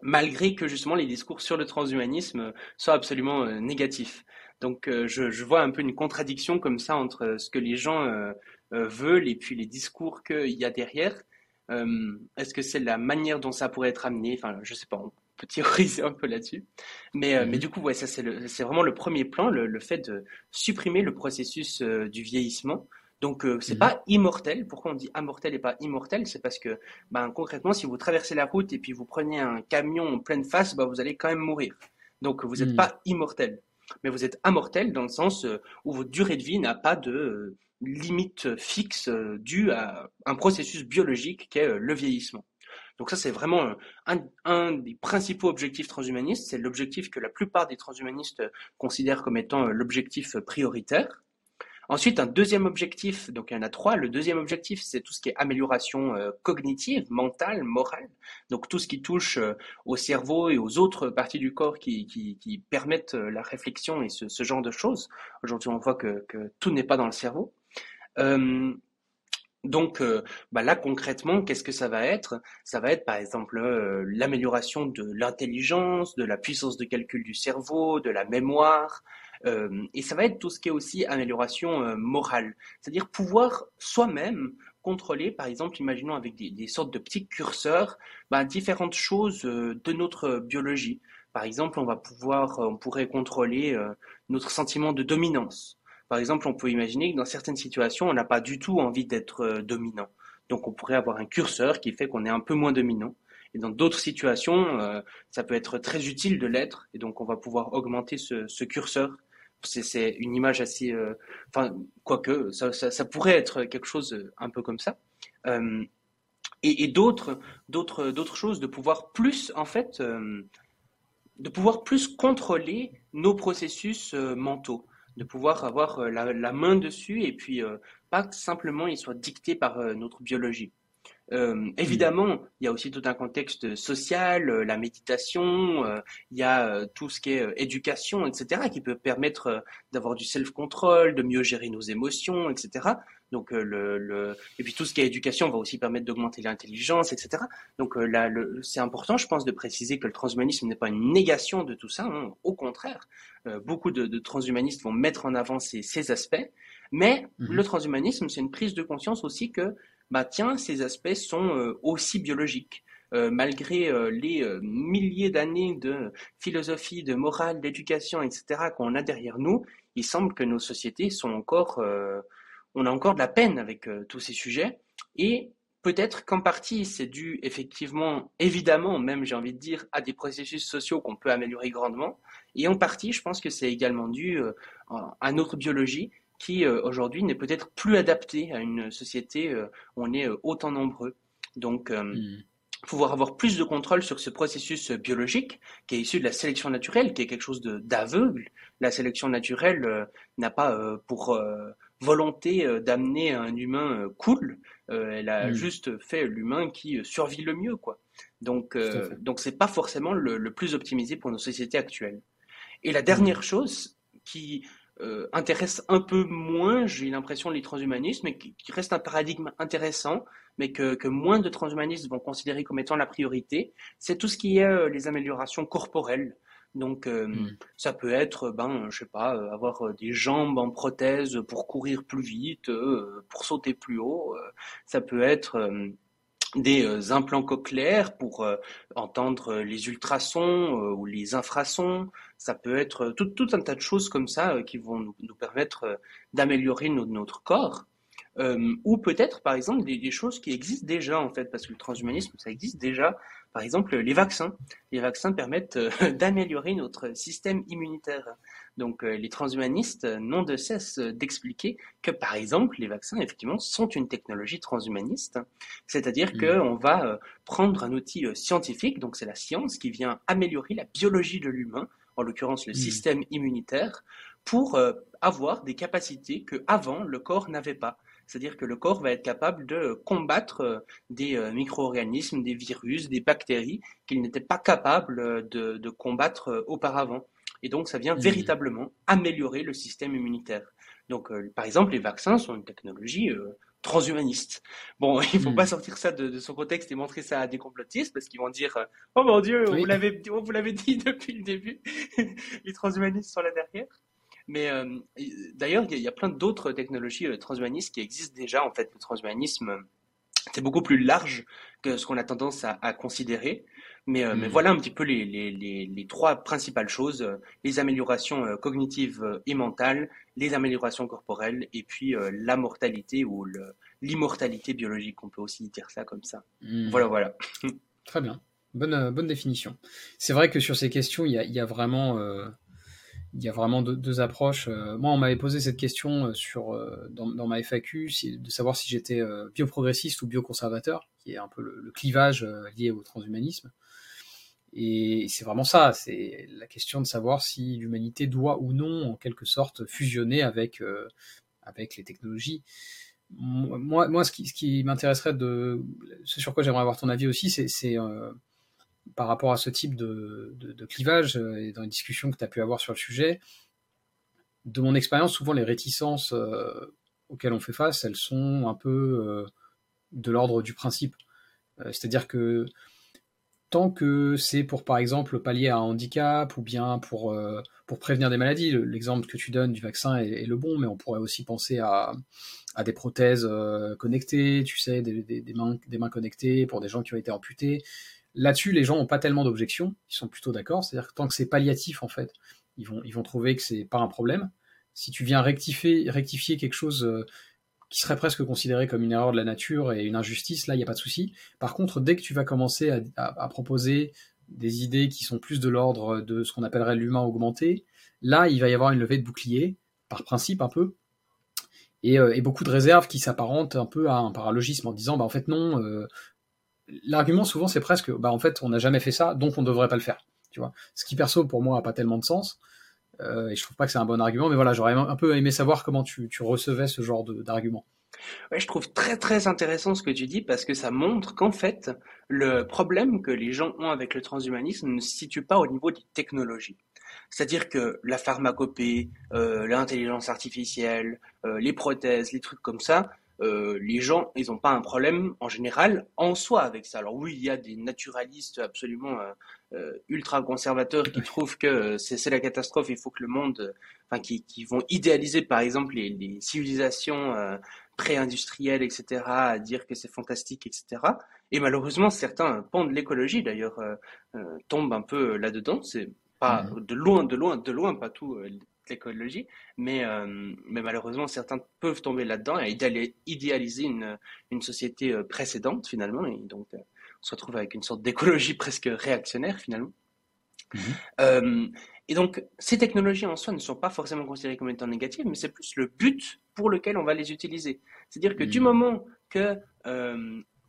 malgré que justement les discours sur le transhumanisme soient absolument négatifs. Donc je, je, vois un peu une contradiction comme ça entre ce que les gens veulent et puis les discours qu'il y a derrière. Euh, est-ce que c'est la manière dont ça pourrait être amené? Enfin, je sais pas, on peut théoriser un peu là-dessus. Mais, euh, mais mhm. du coup, ouais, ça c'est vraiment le premier plan, le, fait de supprimer le processus du vieillissement. Donc c'est mhm. pas immortel. Pourquoi on dit immortel et pas immortel? C'est parce que ben, concrètement, si vous traversez la route et puis vous prenez un camion en pleine face, ben, vous allez quand même mourir. Donc vous n'êtes mhm. pas immortel. Mais vous êtes immortel dans le sens où votre durée de vie n'a pas de limite fixe euh, due à un processus biologique qui est euh, le vieillissement. Donc ça, c'est vraiment euh, un, des principaux objectifs transhumanistes. C'est l'objectif que la plupart des transhumanistes considèrent comme étant l'objectif prioritaire. Ensuite, un deuxième objectif, donc il y en a trois. Le deuxième objectif, c'est tout ce qui est amélioration euh, cognitive, mentale, morale. Donc tout ce qui touche euh, au cerveau et aux autres parties du corps qui, qui, permettent euh, la réflexion et ce, genre de choses. Aujourd'hui, on voit que tout n'est pas dans le cerveau. Euh, donc bah là concrètement, qu'est-ce que ça va être? Ça va être par exemple l'amélioration de l'intelligence, de la puissance de calcul du cerveau, de la mémoire, euh, et ça va être tout ce qui est aussi amélioration euh, morale, c'est-à-dire pouvoir soi-même contrôler, par exemple, imaginons avec des, sortes de petits curseurs, bah, différentes choses euh, de notre biologie. Par exemple, on va pouvoir, on pourrait contrôler notre sentiment de dominance. Par exemple, on peut imaginer que dans certaines situations, on n'a pas du tout envie d'être dominant. Donc, on pourrait avoir un curseur qui fait qu'on est un peu moins dominant. Et dans d'autres situations, ça peut être très utile de l'être. Et donc, on va pouvoir augmenter ce, curseur c'est une image assez, euh, enfin, quoique, ça, ça, pourrait être quelque chose euh, un peu comme ça. Euh, et, d'autres, d'autres, d'autres choses, de pouvoir plus, en fait, de pouvoir plus contrôler nos processus mentaux, de pouvoir avoir la, main dessus et puis pas simplement ils soient dictés par notre biologie. Euh, évidemment, il y a aussi tout un contexte social, euh, la méditation, euh, il y a tout ce qui est éducation, etc., qui peut permettre d'avoir du self-control, de mieux gérer nos émotions, etc. Donc le, le, et puis tout ce qui est éducation va aussi permettre d'augmenter l'intelligence, etc. Donc là, c'est important, je pense, de préciser que le transhumanisme n'est pas une négation de tout ça. Hein. Au contraire, beaucoup de, de, transhumanistes vont mettre en avant ces, ces aspects. Mais mmh le transhumanisme, c'est une prise de conscience aussi que bah tiens, ces aspects sont euh, aussi biologiques. Euh, malgré euh, les milliers d'années de philosophie, de morale, d'éducation, etc. qu'on a derrière nous, il semble que nos sociétés sont encore, on a encore de la peine avec tous ces sujets. Et peut-être qu'en partie, c'est dû effectivement, évidemment, même j'ai envie de dire, à des processus sociaux qu'on peut améliorer grandement. Et en partie, je pense que c'est également dû à notre biologie qui euh, aujourd'hui n'est peut-être plus adapté à une société euh, où on est euh, autant nombreux. Donc, hmm. pouvoir avoir plus de contrôle sur ce processus biologique qui est issu de la sélection naturelle, qui est quelque chose d'aveugle. La sélection naturelle n'a pas pour volonté d'amener un humain cool. elle a hmm. juste fait l'humain qui survit le mieux, quoi. Donc, donc c'est pas forcément le, le, plus optimisé pour nos sociétés actuelles. Et la dernière hmm. chose qui euh, intéresse un peu moins, j'ai l'impression, les transhumanistes, mais qui, reste un paradigme intéressant, mais que, que, moins de transhumanistes vont considérer comme étant la priorité, c'est tout ce qui est euh, les améliorations corporelles. Donc, euh, hmm. ça peut être, ben, je sais pas, avoir des jambes en prothèse pour courir plus vite, pour sauter plus haut. ça peut être des implants cochléaires pour entendre les ultrasons ou les infrasons. Ça peut être tout, tout, un tas de choses comme ça euh, qui vont nous, permettre euh, d'améliorer notre corps. Euh, ou peut-être, par exemple, des, des, choses qui existent déjà, en fait, parce que le transhumanisme, ça existe déjà. Par exemple, les vaccins. Les vaccins permettent d'améliorer notre système immunitaire. Donc, les transhumanistes n'ont de cesse d'expliquer que, par exemple, les vaccins, effectivement, sont une technologie transhumaniste. C'est-à-dire mmh. qu'on va prendre un outil scientifique, donc c'est la science, qui vient améliorer la biologie de l'humain en l'occurrence le hmm. système immunitaire, pour euh, avoir des capacités que avant le corps n'avait pas. C'est-à-dire que le corps va être capable de combattre euh, des euh, micro-organismes, des virus, des bactéries qu'il n'était pas capable de, combattre auparavant. Et donc ça vient hmm. véritablement améliorer le système immunitaire. Donc par exemple les vaccins sont une technologie transhumaniste. Bon, il faut hmm. pas sortir ça de, son contexte et montrer ça à des complotistes parce qu'ils vont dire euh, oh mon Dieu, vous l'avez vous l'avez dit depuis le début, les transhumanistes sont là derrière. Mais euh, d'ailleurs, il y, a plein d'autres technologies euh, transhumanistes qui existent déjà. En fait, le transhumanisme, c'est beaucoup plus large que ce qu'on a tendance à considérer. Mais, euh, mais hmm. voilà un petit peu les, les, les, les trois principales choses, euh, les améliorations euh, cognitives et mentales, les améliorations corporelles et puis la mortalité ou l'immortalité biologique, on peut aussi dire ça comme ça. Hmm. Voilà, voilà. Très bien, bonne, bonne définition. C'est vrai que sur ces questions, il y a, il y a vraiment... il y a vraiment deux, approches. moi, on m'avait posé cette question sur, dans, dans ma FAQ, de savoir si j'étais bioprogressiste ou bioconservateur, qui est un peu le clivage lié au transhumanisme. Et c'est vraiment ça, c'est la question de savoir si l'humanité doit ou non, en quelque sorte, fusionner avec, euh, avec les technologies. Moi, moi ce qui, ce qui m'intéresserait de. Ce sur quoi j'aimerais avoir ton avis aussi, c'est euh, par rapport à ce type de, de, clivage euh, et dans les discussions que tu as pu avoir sur le sujet. De mon expérience, souvent les réticences auxquelles on fait face, elles sont un peu de l'ordre du principe. C'est-à-dire que tant que c'est pour, par exemple, pallier à un handicap ou bien pour, euh, pour prévenir des maladies. L'exemple que tu donnes du vaccin est, le bon, mais on pourrait aussi penser à, à des prothèses euh, connectées, tu sais, des, des, mains, des mains connectées pour des gens qui ont été amputés. Là-dessus, les gens n'ont pas tellement d'objections, ils sont plutôt d'accord. C'est-à-dire que tant que c'est palliatif, en fait, ils vont, ils vont trouver que c'est pas un problème. Si tu viens rectifier, rectifier quelque chose euh, qui serait presque considéré comme une erreur de la nature et une injustice, là, il n'y a pas de souci. Par contre, dès que tu vas commencer à, proposer des idées qui sont plus de l'ordre de ce qu'on appellerait l'humain augmenté, là, il va y avoir une levée de bouclier, par principe un peu, et, euh, beaucoup de réserves qui s'apparentent un peu à un paralogisme en disant, bah en fait non, euh, l'argument souvent c'est presque, bah en fait on n'a jamais fait ça, donc on ne devrait pas le faire. Tu vois, ce qui perso pour moi a pas tellement de sens. Euh, et je trouve pas que c'est un bon argument, mais voilà, j'aurais un peu aimé savoir comment tu, recevais ce genre d'argument. Ouais, je trouve très très intéressant ce que tu dis parce que ça montre qu'en fait, le problème que les gens ont avec le transhumanisme ne se situe pas au niveau des technologies. C'est-à-dire que la pharmacopée, euh, l'intelligence artificielle, euh, les prothèses, les trucs comme ça, euh, les gens, ils n'ont pas un problème en général en soi avec ça. Alors oui, il y a des naturalistes absolument ultra conservateurs qui trouvent que c'est la catastrophe, il faut que le monde, enfin, qui, qui, vont idéaliser par exemple les, les civilisations pré-industrielles, etc., à dire que c'est fantastique, etc. Et malheureusement, certains pans de l'écologie d'ailleurs tombent un peu là-dedans. C'est pas mmh. de loin, de loin, de loin, pas tout euh, l'écologie, mais, euh, mais malheureusement certains peuvent tomber là-dedans et idéaliser une, une société euh, précédente finalement, et donc on se retrouve avec une sorte d'écologie presque réactionnaire finalement. Mmh. et donc, ces technologies en soi ne sont pas forcément considérées comme étant négatives, mais c'est plus le but pour lequel on va les utiliser. C'est-à-dire que du mmh. moment que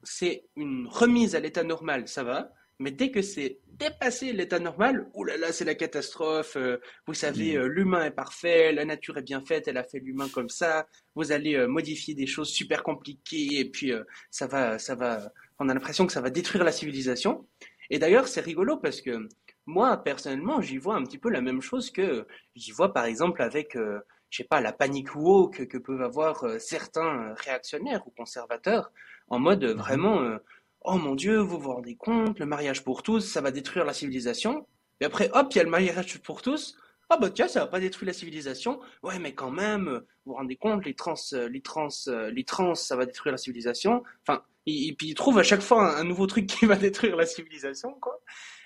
c'est une remise à l'état normal, ça va. Mais dès que c'est dépassé l'état normal, oulala, c'est la catastrophe. Euh, vous savez, mm. euh, l'humain est parfait, la nature est bien faite, elle a fait l'humain comme ça. Vous allez euh, modifier des choses super compliquées et puis ça va, ça va. On a l'impression que ça va détruire la civilisation. Et d'ailleurs, c'est rigolo parce que moi, personnellement, j'y vois un petit peu la même chose que j'y vois par exemple avec, je sais pas, la panique woke que peuvent avoir certains réactionnaires ou conservateurs en mode mm-hmm. vraiment Oh mon Dieu, vous vous rendez compte, le mariage pour tous, ça va détruire la civilisation. Et après, hop, il y a le mariage pour tous. Ah bah tiens, ça va pas détruire la civilisation. Ouais, mais quand même, vous vous rendez compte, les trans, les trans, les trans, ça va détruire la civilisation. Enfin, et, puis ils trouvent à chaque fois un, nouveau truc qui va détruire la civilisation, quoi.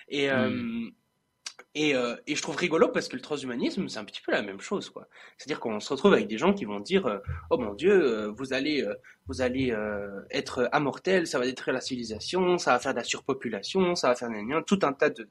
Et, euh, Euh, et, je trouve rigolo parce que le transhumanisme, c'est un petit peu la même chose, quoi. C'est-à-dire qu'on se retrouve avec des gens qui vont dire, euh, oh mon Dieu, euh, vous allez, vous allez être immortel, ça va détruire la civilisation, ça va faire de la surpopulation, ça va faire tout un tas de,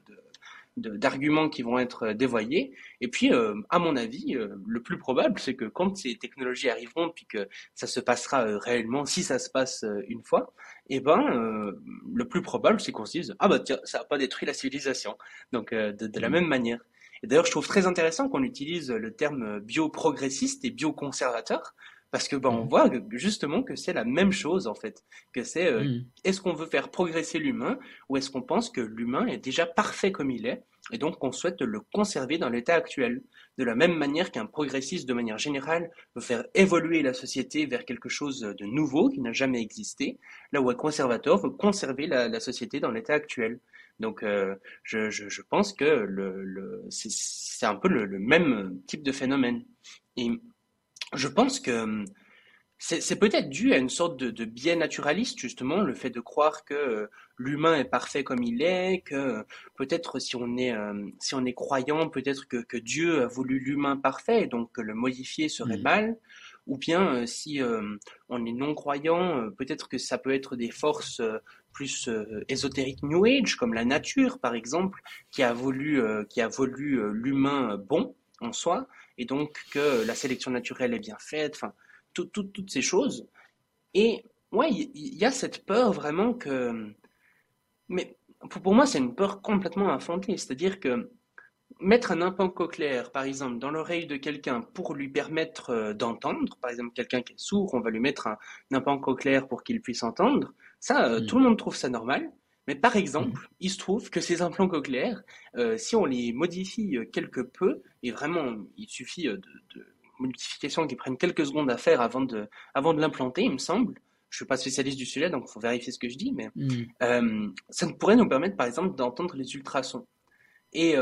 d'arguments qui vont être dévoyés. Et puis, à mon avis, le plus probable, c'est que quand ces technologies arriveront, puis que ça se passera réellement, si ça se passe une fois, eh ben, euh, le plus probable, c'est qu'on se dise, ah bah tiens, ça n'a pas détruit la civilisation. Donc, euh, de, la mm. même manière. Et d'ailleurs, je trouve très intéressant qu'on utilise le terme bioprogressiste et bioconservateur, parce que ben, on mm. voit justement que c'est la même chose en fait. Que c'est euh, mm. est-ce qu'on veut faire progresser l'humain ou est-ce qu'on pense que l'humain est déjà parfait comme il est et donc on souhaite le conserver dans l'état actuel? De la même manière qu'un progressiste de manière générale veut faire évoluer la société vers quelque chose de nouveau qui n'a jamais existé, là où un conservateur veut conserver la, société dans l'état actuel. Donc euh, je, je, pense que le, le c'est un peu le, le, même type de phénomène. Et je pense que hum, c'est peut-être dû à une sorte de, biais naturaliste, justement, le fait de croire que euh, l'humain est parfait comme il est, que peut-être si on est hum, si on est croyant, peut-être que, Dieu a voulu l'humain parfait, et donc que le modifier serait mal, ou bien euh, si hum, on est non croyant, euh, peut-être que ça peut être des forces plus ésotériques New Age, comme la nature par exemple, qui a voulu qui a voulu l'humain bon en soi, et donc que la sélection naturelle est bien faite, enfin, toutes ces choses. Et ouais, il y, a cette peur vraiment que. Mais pour, moi, c'est une peur complètement infantile. C'est-à-dire que mettre un implant cochléaire, par exemple, dans l'oreille de quelqu'un pour lui permettre euh, d'entendre, par exemple, quelqu'un qui est sourd, on va lui mettre un, implant cochléaire pour qu'il puisse entendre, ça, euh, mm. tout le monde trouve ça normal. Mais par exemple, mm. il se trouve que ces implants cochléaires, euh, si on les modifie euh, quelque peu, et vraiment, il suffit euh, de, modifications qui prennent quelques secondes à faire avant de, avant de l'implanter, il me semble. Je suis pas spécialiste du sujet, donc il faut vérifier ce que je dis, mais mm. ça pourrait nous permettre, par exemple, d'entendre les ultrasons. Et,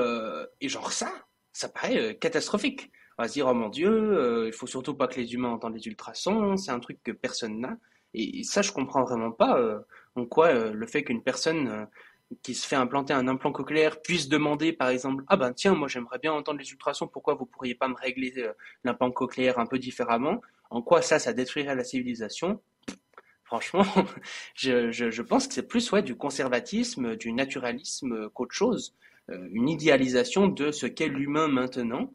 et genre ça, ça paraît catastrophique. On va se dire, oh mon Dieu, il faut surtout pas que les humains entendent les ultrasons, c'est un truc que personne n'a. Et, ça, je comprends vraiment pas en quoi euh, le fait qu'une personne euh, qui se fait implanter un implant cochléaire puisse demander par exemple ah ben tiens moi j'aimerais bien entendre les ultrasons pourquoi vous pourriez pas me régler euh, l'implant cochléaire un peu différemment? En quoi ça ça détruirait la civilisation? Franchement je, je, pense que c'est plus ouais du conservatisme du naturalisme qu'autre chose une idéalisation de ce qu'est l'humain maintenant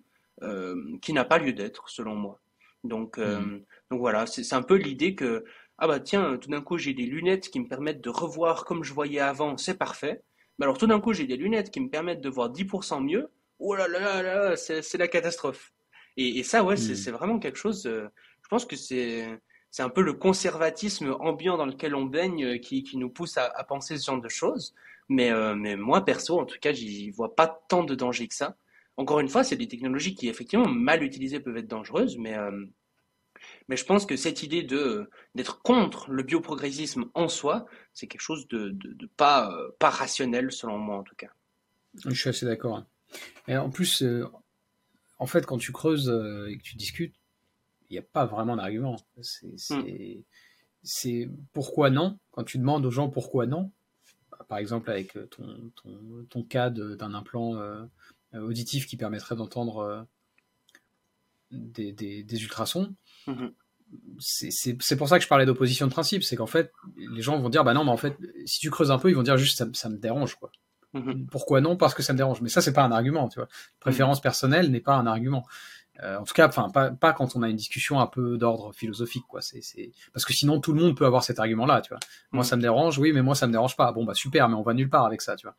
qui n'a pas lieu d'être selon moi. Donc mmh. donc voilà c'est un peu l'idée que ah bah tiens, tout d'un coup j'ai des lunettes qui me permettent de revoir comme je voyais avant, c'est parfait. Mais alors tout d'un coup j'ai des lunettes qui me permettent de voir 10% mieux, oh là là là, là c'est la catastrophe. Et, ça, ouais, hmm. c'est vraiment quelque chose, euh, je pense que c'est c'est un peu le conservatisme ambiant dans lequel on baigne qui, qui nous pousse à, à, penser ce genre de choses. Mais, mais moi, perso, en tout cas, j'y vois pas tant de danger que ça. Encore une fois, c'est des technologies qui, effectivement, mal utilisées, peuvent être dangereuses, mais, mais je pense que cette idée de d'être contre le bioprogressisme en soi, c'est quelque chose de, de, pas, pas rationnel, selon moi, en tout cas. Je suis assez d'accord. Et en plus, en fait, quand tu creuses et que tu discutes, il n'y a pas vraiment d'argument. Hmm. C'est pourquoi non? Quand tu demandes aux gens pourquoi non, bah, par exemple avec ton, ton, ton cas d'un implant euh, auditif qui permettrait d'entendre euh, des, des, ultrasons, hmm. c'est pour ça que je parlais d'opposition de principe. C'est qu'en fait, les gens vont dire bah non, mais en fait, si tu creuses un peu, ils vont dire juste ça, ça me dérange. quoi. Hmm. Pourquoi non? Parce que ça me dérange. Mais ça, c'est pas un argument, tu vois. Préférence personnelle n'est pas un argument. Euh, en tout cas, enfin, pas, pas, quand on a une discussion un peu d'ordre philosophique, quoi. C'est, parce que sinon tout le monde peut avoir cet argument-là, tu vois. Moi, ça me dérange, oui, mais moi, ça me dérange pas. Bon, bah super, mais on va nulle part avec ça, tu vois.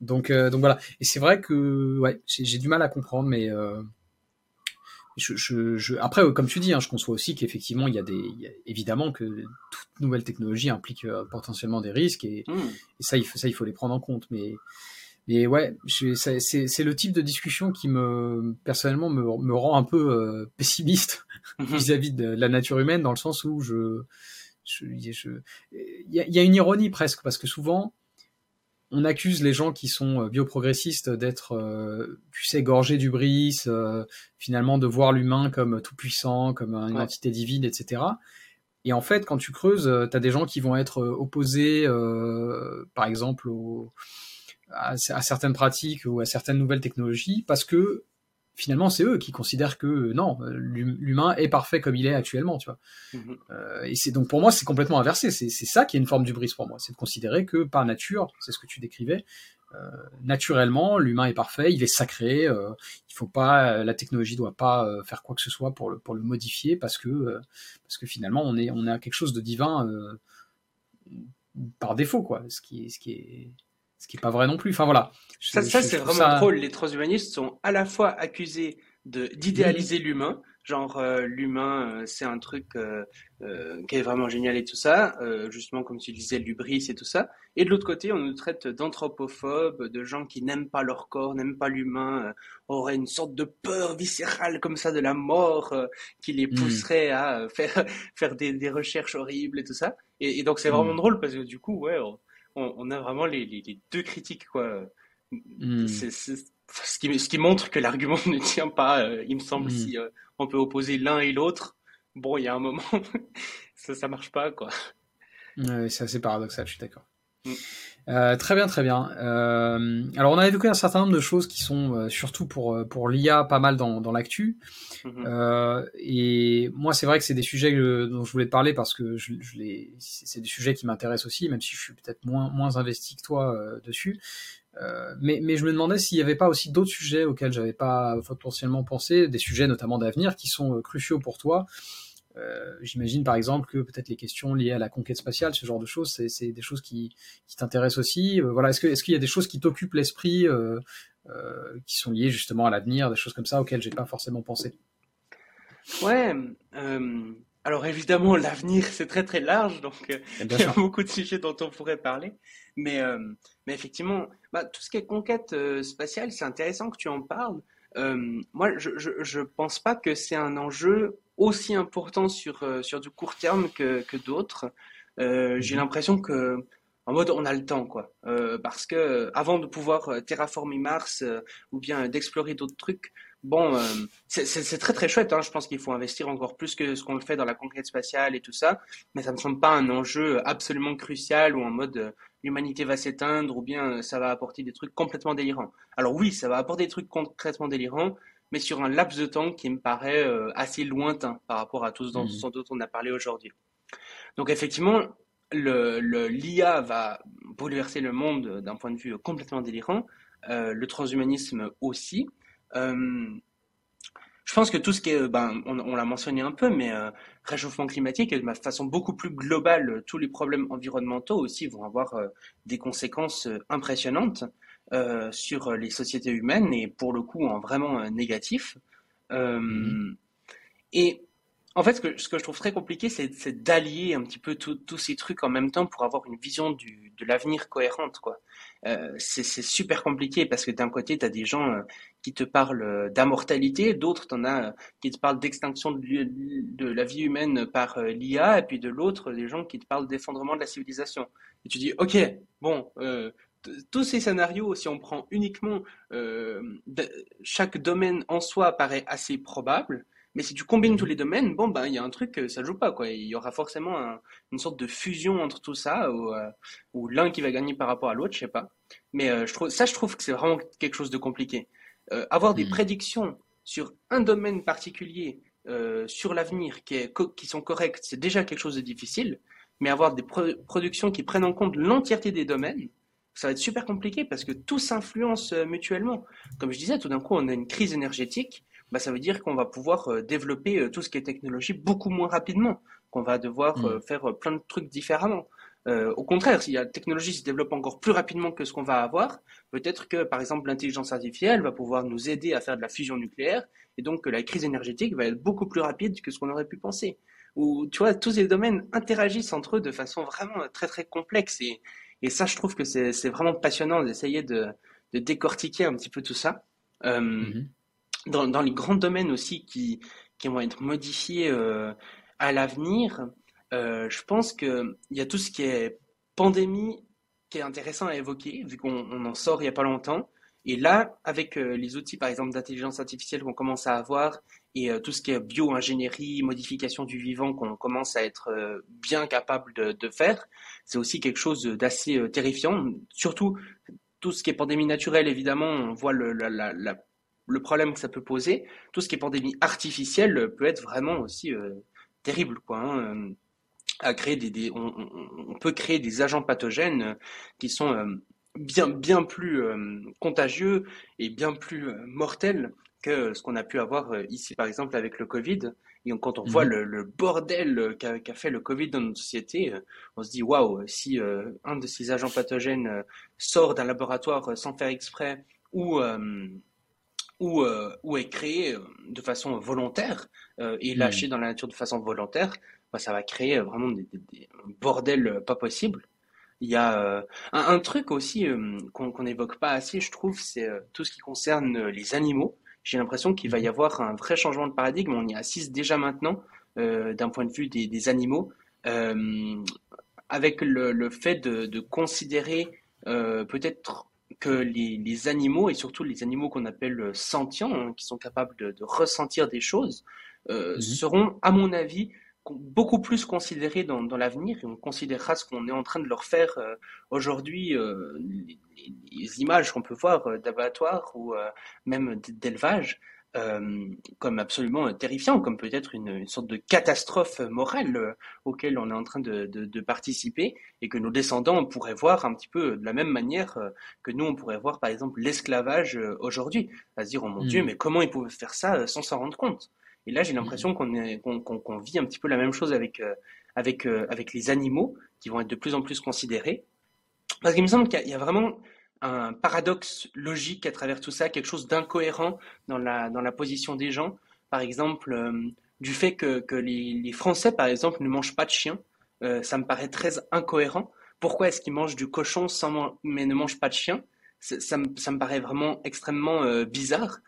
Donc, euh, donc voilà. Et c'est vrai que, ouais, j'ai, du mal à comprendre, mais euh, je, je, je, après, comme tu dis, hein, je conçois aussi qu'effectivement, il y a des, il y a, évidemment que toute nouvelle technologie implique potentiellement des risques, et, mm. et ça, il faut, ça, il faut les prendre en compte, mais mais ouais, c'est le type de discussion qui me personnellement me, me rend un peu euh, pessimiste mhm. vis-à-vis de la nature humaine, dans le sens où je, il je, y, a, y, a, une ironie presque parce que souvent on accuse les gens qui sont euh, bioprogressistes d'être, euh, tu sais, gorgés du bris, finalement de voir l'humain comme tout puissant, comme une entité divine, etc. Et en fait, quand tu creuses, tu as des gens qui vont être opposés, par exemple, au à, certaines pratiques ou à certaines nouvelles technologies parce que finalement c'est eux qui considèrent que non l'humain est parfait comme il est actuellement tu vois. Mhm. euh, et c'est donc pour moi c'est complètement inversé. C'est ça qui est une forme du brise pour moi. C'est de considérer que par nature c'est ce que tu décrivais euh, naturellement l'humain est parfait il est sacré euh, il faut pas la technologie doit pas euh, faire quoi que ce soit pour le pour le modifier parce que euh, parce que finalement on est on a quelque chose de divin par défaut quoi. Ce qui ce qui est ce qui est pas vrai non plus. Enfin voilà. ça, ça c'est vraiment drôle. Les transhumanistes sont à la fois accusés de d'idéaliser l'humain, genre euh, l'humain euh, c'est un truc euh, qui est vraiment génial et tout ça, justement comme tu disais l'ubris et tout ça. Et de l'autre côté, on nous traite d'anthropophobes, de gens qui n'aiment pas leur corps, n'aiment pas l'humain, auraient une sorte de peur viscérale comme ça de la mort qui les hmm. pousserait à faire faire des, des, recherches horribles et tout ça. Et, donc c'est vraiment hmm. drôle parce que du coup, ouais on, a vraiment les, deux critiques, quoi. Hmm. Ce, qui, ce qui montre que l'argument ne tient pas, euh, il me semble, hmm. si euh, on peut opposer l'un et l'autre. Bon, il y a un moment, ça, ça marche pas, quoi. c'est assez paradoxal, je suis d'accord. Hmm. Euh, très bien, très bien. Euh, alors on a évoqué un certain nombre de choses qui sont euh, surtout pour pour l'IA pas mal dans, dans l'actu. Mhm. et moi c'est vrai que c'est des sujets dont je voulais te parler parce que je, je les c'est des sujets qui m'intéressent aussi, même si je suis peut-être moins moins investi que toi dessus. mais, mais je me demandais s'il n'y avait pas aussi d'autres sujets auxquels j'avais pas potentiellement pensé, des sujets notamment d'avenir qui sont cruciaux pour toi euh, j'imagine par exemple que peut-être les questions liées à la conquête spatiale, ce genre de choses, c'est des choses qui, qui t'intéressent aussi. Euh, voilà, est-ce qu'il y a des choses qui t'occupent l'esprit, euh, euh qui sont liées justement à l'avenir, des choses comme ça auxquelles j'ai pas forcément pensé? Ouais. alors évidemment, l'avenir c'est très très large, donc il y a beaucoup de sujets dont on pourrait parler. Mais mais effectivement, bah, tout ce qui est conquête spatiale, c'est intéressant que tu en parles. moi, je, je je pense pas que c'est un enjeu aussi important sur, euh, sur du court terme que, que d'autres. Euh, j'ai mhm. l'impression que en mode on a le temps quoi euh, parce que avant de pouvoir terraformer Mars ou bien d'explorer d'autres trucs bon c'est très très chouette hein. je pense qu'il faut investir encore plus que ce qu'on le fait dans la conquête spatiale et tout ça mais ça ne semble pas un enjeu absolument crucial ou en mode l'humanité va s'éteindre ou bien ça va apporter des trucs complètement délirants alors oui ça va apporter des trucs concrètement délirants mais sur un laps de temps qui me paraît euh, assez lointain par rapport à tout ce dont, mmh. on a parlé aujourd'hui. Donc effectivement, le, l'IA va bouleverser le monde d'un point de vue complètement délirant, euh, le transhumanisme aussi. Euh, je pense que tout ce qui est, ben, on, l'a mentionné un peu, mais réchauffement climatique et de façon beaucoup plus globale, tous les problèmes environnementaux aussi vont avoir des conséquences impressionnantes. Euh, sur les sociétés humaines et pour le coup en vraiment euh, négatif. Euh, mhm. Et en fait, ce que, ce que je trouve très compliqué, c'est d'allier un petit peu tous ces trucs en même temps pour avoir une vision du, de l'avenir cohérente, quoi. Euh, c'est super compliqué parce que d'un côté, tu as des gens euh, qui te parlent d'immortalité, d'autres, tu en as euh, qui te parlent d'extinction de, de, la vie humaine par l'IA, et puis de l'autre, des gens qui te parlent d'effondrement de la civilisation. Et tu dis, ok, bon, tous ces scénarios, si on prend uniquement chaque domaine en soi, paraît assez probable. Mais si tu combines tous les domaines, bon, ben, il y a un truc, ça joue pas, quoi. Il y aura forcément une sorte de fusion entre tout ça, ou, euh, ou l'un qui va gagner par rapport à l'autre, je sais pas. Mais euh, je trouve, ça, je trouve que c'est vraiment quelque chose de compliqué. Euh, avoir des hmm. prédictions sur un domaine particulier, sur l'avenir, qui sont correctes, c'est déjà quelque chose de difficile. Mais avoir des productions qui prennent en compte l'entièreté des domaines, ça va être super compliqué parce que tout s'influence mutuellement. Comme je disais, tout d'un coup, on a une crise énergétique bah, ça veut dire qu'on va pouvoir euh, développer euh, tout ce qui est technologie beaucoup moins rapidement, qu'on va devoir mm. euh, faire plein de trucs différemment. au contraire, si la technologie se développe encore plus rapidement que ce qu'on va avoir, peut-être que, par exemple, l'intelligence artificielle va pouvoir nous aider à faire de la fusion nucléaire, et donc que la crise énergétique va être beaucoup plus rapide que ce qu'on aurait pu penser. Ou, tu vois, tous ces domaines interagissent entre eux de façon vraiment très très complexe, et, et ça, je trouve que c'est vraiment passionnant d'essayer de, de, décortiquer un petit peu tout ça. Mm-hmm dans, dans, les grands domaines aussi qui, qui vont être modifiés euh, à l'avenir, euh, je pense qu'il y a tout ce qui est pandémie qui est intéressant à évoquer, vu qu'on en sort il n'y a pas longtemps. Et là, avec euh, les outils, par exemple, d'intelligence artificielle qu'on commence à avoir, et euh, tout ce qui est bio-ingénierie, modification du vivant qu'on commence à être euh, bien capable de, faire, c'est aussi quelque chose d'assez terrifiant. Surtout, tout ce qui est pandémie naturelle, évidemment, on voit le, le problème que ça peut poser, tout ce qui est pandémie artificielle peut être vraiment aussi euh, terrible, quoi. Hein, euh, à créer des, on, peut créer des agents pathogènes euh, qui sont bien bien plus contagieux et bien plus mortels que ce qu'on a pu avoir ici, par exemple, avec le Covid. Et quand on voit mhm. le, bordel qu'a fait le Covid dans notre société, on se dit waouh, si un de ces agents pathogènes sort d'un laboratoire sans faire exprès ou ou, euh, ou est créé euh, de façon volontaire euh, et lâché dans la nature de façon volontaire, bah, ça va créer vraiment des, des, bordels pas possibles. Il y a un, truc aussi qu'on n'évoque pas assez, je trouve, c'est tout ce qui concerne les animaux. J'ai l'impression qu'il va y avoir un vrai changement de paradigme. On y assiste déjà maintenant d'un point de vue des, des animaux, avec le, le, fait de, de considérer peut-être que les, animaux, et surtout les animaux qu'on appelle euh, sentients, hein, qui sont capables de, ressentir des choses, euh, mhm. seront, à mon avis, beaucoup plus considérés dans, l'avenir et on considérera ce qu'on est en train de leur faire euh, aujourd'hui, les, images qu'on peut voir d'abattoirs ou même d'élevage, euh, comme absolument terrifiant, comme peut-être une, une, sorte de catastrophe morale euh, auquel on est en train de, de, de, participer et que nos descendants pourraient voir un petit peu de la même manière euh, que nous on pourrait voir par exemple l'esclavage aujourd'hui, à se dire oh mon Dieu hmm. mais comment ils pouvaient faire ça sans s'en rendre compte? Et là j'ai l'impression qu'on vit un petit peu la même chose avec avec avec les animaux qui vont être de plus en plus considérés parce qu'il me semble qu'il y a vraiment un paradoxe logique à travers tout ça, quelque chose d'incohérent dans la, position des gens. Par exemple, euh, du fait que, les, Français, par exemple, ne mangent pas de chien, euh, ça me paraît très incohérent. Pourquoi est-ce qu'ils mangent du cochon mais ne mangent pas de chien? Ça, me, paraît vraiment extrêmement euh, bizarre.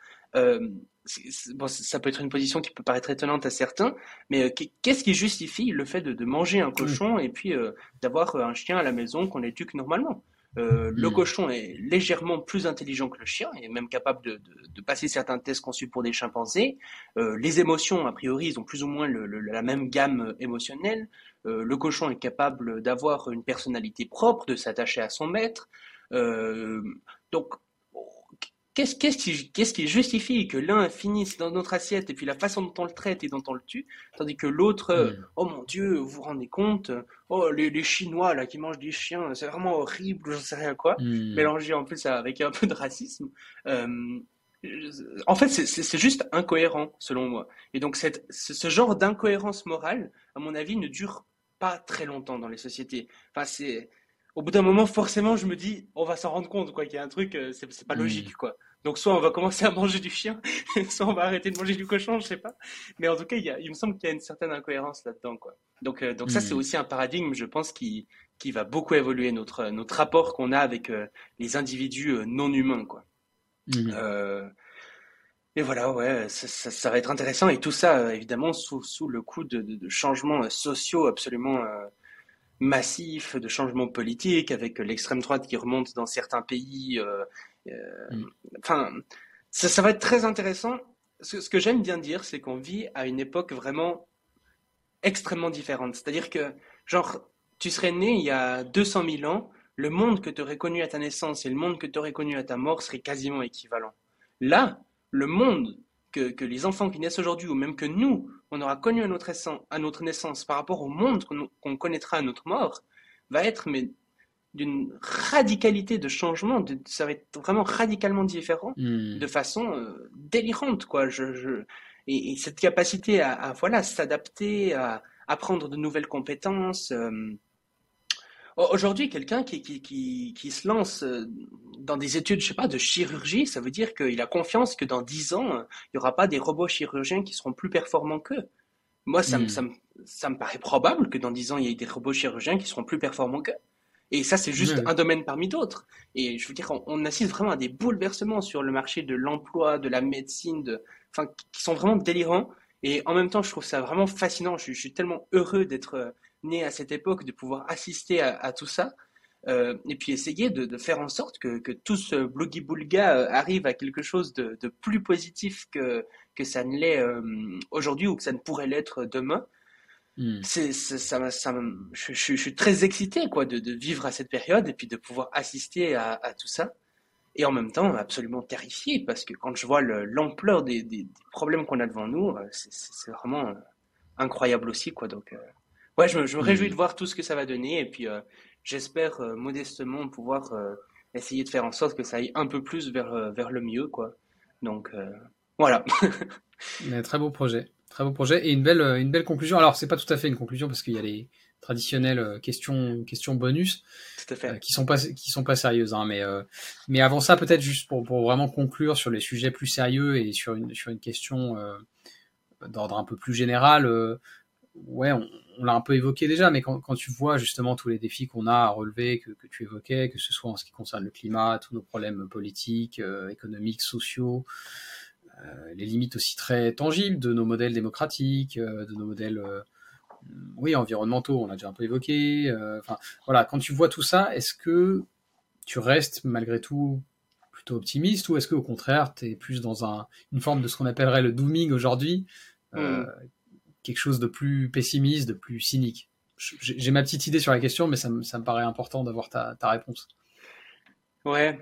Bon, ça peut être une position qui peut paraître étonnante à certains, mais qu'est-ce qui justifie le fait de, de manger un cochon et puis d'avoir un chien à la maison qu'on éduque normalement? Euh, le cochon est légèrement plus intelligent que le chien, et même capable de, de, de passer certains tests conçus pour des chimpanzés. Euh, les émotions, a priori, ils ont plus ou moins le, la même gamme émotionnelle. Euh, le cochon est capable d'avoir une personnalité propre, de s'attacher à son maître. Euh, Qu'est-ce qui, qui, justifie que l'un finisse dans notre assiette et puis la façon dont on le traite et dont on le tue, tandis que l'autre, euh, hmm. oh mon Dieu, vous vous rendez compte, oh les, les, Chinois là qui mangent des chiens, c'est vraiment horrible, je sais rien quoi, mmh. mélangé en plus avec un peu de racisme. Euh, en fait, c'est juste incohérent selon moi. Et donc cette, ce genre d'incohérence morale, à mon avis, ne dure pas très longtemps dans les sociétés. Enfin, c'est au bout d'un moment, forcément, je me dis, on va s'en rendre compte, quoi, qu'il y a un truc, euh, c'est pas hmm. logique, quoi. Donc soit on va commencer à manger du chien, soit on va arrêter de manger du cochon, je sais pas. Mais en tout cas, il, y a, il me semble qu'il y a une certaine incohérence là-dedans, quoi. Donc, euh, donc ça, c'est hmm. aussi un paradigme, je pense, qui, qui va beaucoup évoluer notre, notre rapport qu'on a avec euh, les individus euh, non humains, quoi. Hmm. et voilà, ouais, ça, ça, ça, va être intéressant. Et tout ça, évidemment, sous, sous le coup de, de, de changements sociaux absolument massifs, de changements politiques, avec l'extrême droite qui remonte dans certains pays euh, mm. Enfin, ça, ça, va être très intéressant. Ce, ce que j'aime bien dire, c'est qu'on vit à une époque vraiment extrêmement différente. C'est-à-dire que, genre, tu serais né il y a 200 000 ans, le monde que tu aurais connu à ta naissance et le monde que tu aurais connu à ta mort seraient quasiment équivalents. Là, le monde que, que les enfants qui naissent aujourd'hui, ou même que nous, on aura connu à notre, à notre naissance par rapport au monde qu'on connaîtra à notre mort, va être mais d'une radicalité de changement, de, ça va être vraiment radicalement différent, hmm. de façon euh, délirante, quoi. Je, je et, cette capacité à, à voilà s'adapter, à apprendre de nouvelles compétences. Euh, aujourd'hui, quelqu'un qui, qui, qui, qui, se lance euh, dans des études, je sais pas, de chirurgie, ça veut dire qu'il a confiance que dans dix ans, il n'y aura pas des robots chirurgiens qui seront plus performants qu'eux. Moi, ça, me, hmm. ça, me, ça me paraît probable que dans dix ans, il y ait des robots chirurgiens qui seront plus performants qu'eux. Et ça, c'est juste un domaine parmi d'autres. Et je veux dire, on, assiste vraiment à des bouleversements sur le marché de l'emploi, de la médecine, de, enfin, qui sont vraiment délirants. Et en même temps, je trouve ça vraiment fascinant. Je, suis tellement heureux d'être euh, né à cette époque, de pouvoir assister à, tout ça. Euh, et puis essayer de, faire en sorte que, que tout ce blogi-boulga euh, arrive à quelque chose de, plus positif que, que ça ne l'est aujourd'hui ou que ça ne pourrait l'être demain. Hmm. C'est, ça, ça, je, je, suis très excité quoi de, de, vivre à cette période et puis de pouvoir assister à, à, tout ça et en même temps absolument terrifié parce que quand je vois l'ampleur des, des, problèmes qu'on a devant nous euh, c'est, vraiment euh, incroyable aussi quoi donc euh, ouais je me, je me réjouis hmm. de voir tout ce que ça va donner et puis j'espère modestement pouvoir essayer de faire en sorte que ça aille un peu plus vers vers le mieux quoi donc voilà Mais très beau projet Très beau projet et une belle, une belle conclusion. Alors, c'est pas tout à fait une conclusion parce qu'il y a les traditionnelles euh, questions, questions bonus euh, qui sont pas, qui sont pas sérieuses. Hein, mais, euh, mais avant ça, peut-être juste pour, pour vraiment conclure sur les sujets plus sérieux et sur une, sur une question d'ordre un peu plus général. Ouais, on, l'a un peu évoqué déjà, mais quand, tu vois justement tous les défis qu'on a à relever, que, tu évoquais, que ce soit en ce qui concerne le climat, tous nos problèmes politiques, économiques, sociaux, euh, les limites aussi très tangibles de nos modèles démocratiques, euh, de nos modèles euh, oui, environnementaux, on l'a déjà un peu évoqué. Enfin, voilà, quand tu vois tout ça, est-ce que tu restes malgré tout plutôt optimiste ou est-ce qu'au contraire, tu es plus dans un, une forme de ce qu'on appellerait le dooming aujourd'hui, mm. Quelque chose de plus pessimiste, de plus cynique J'ai ma petite idée sur la question, mais ça, ça me paraît important d'avoir ta, ta réponse. Ouais,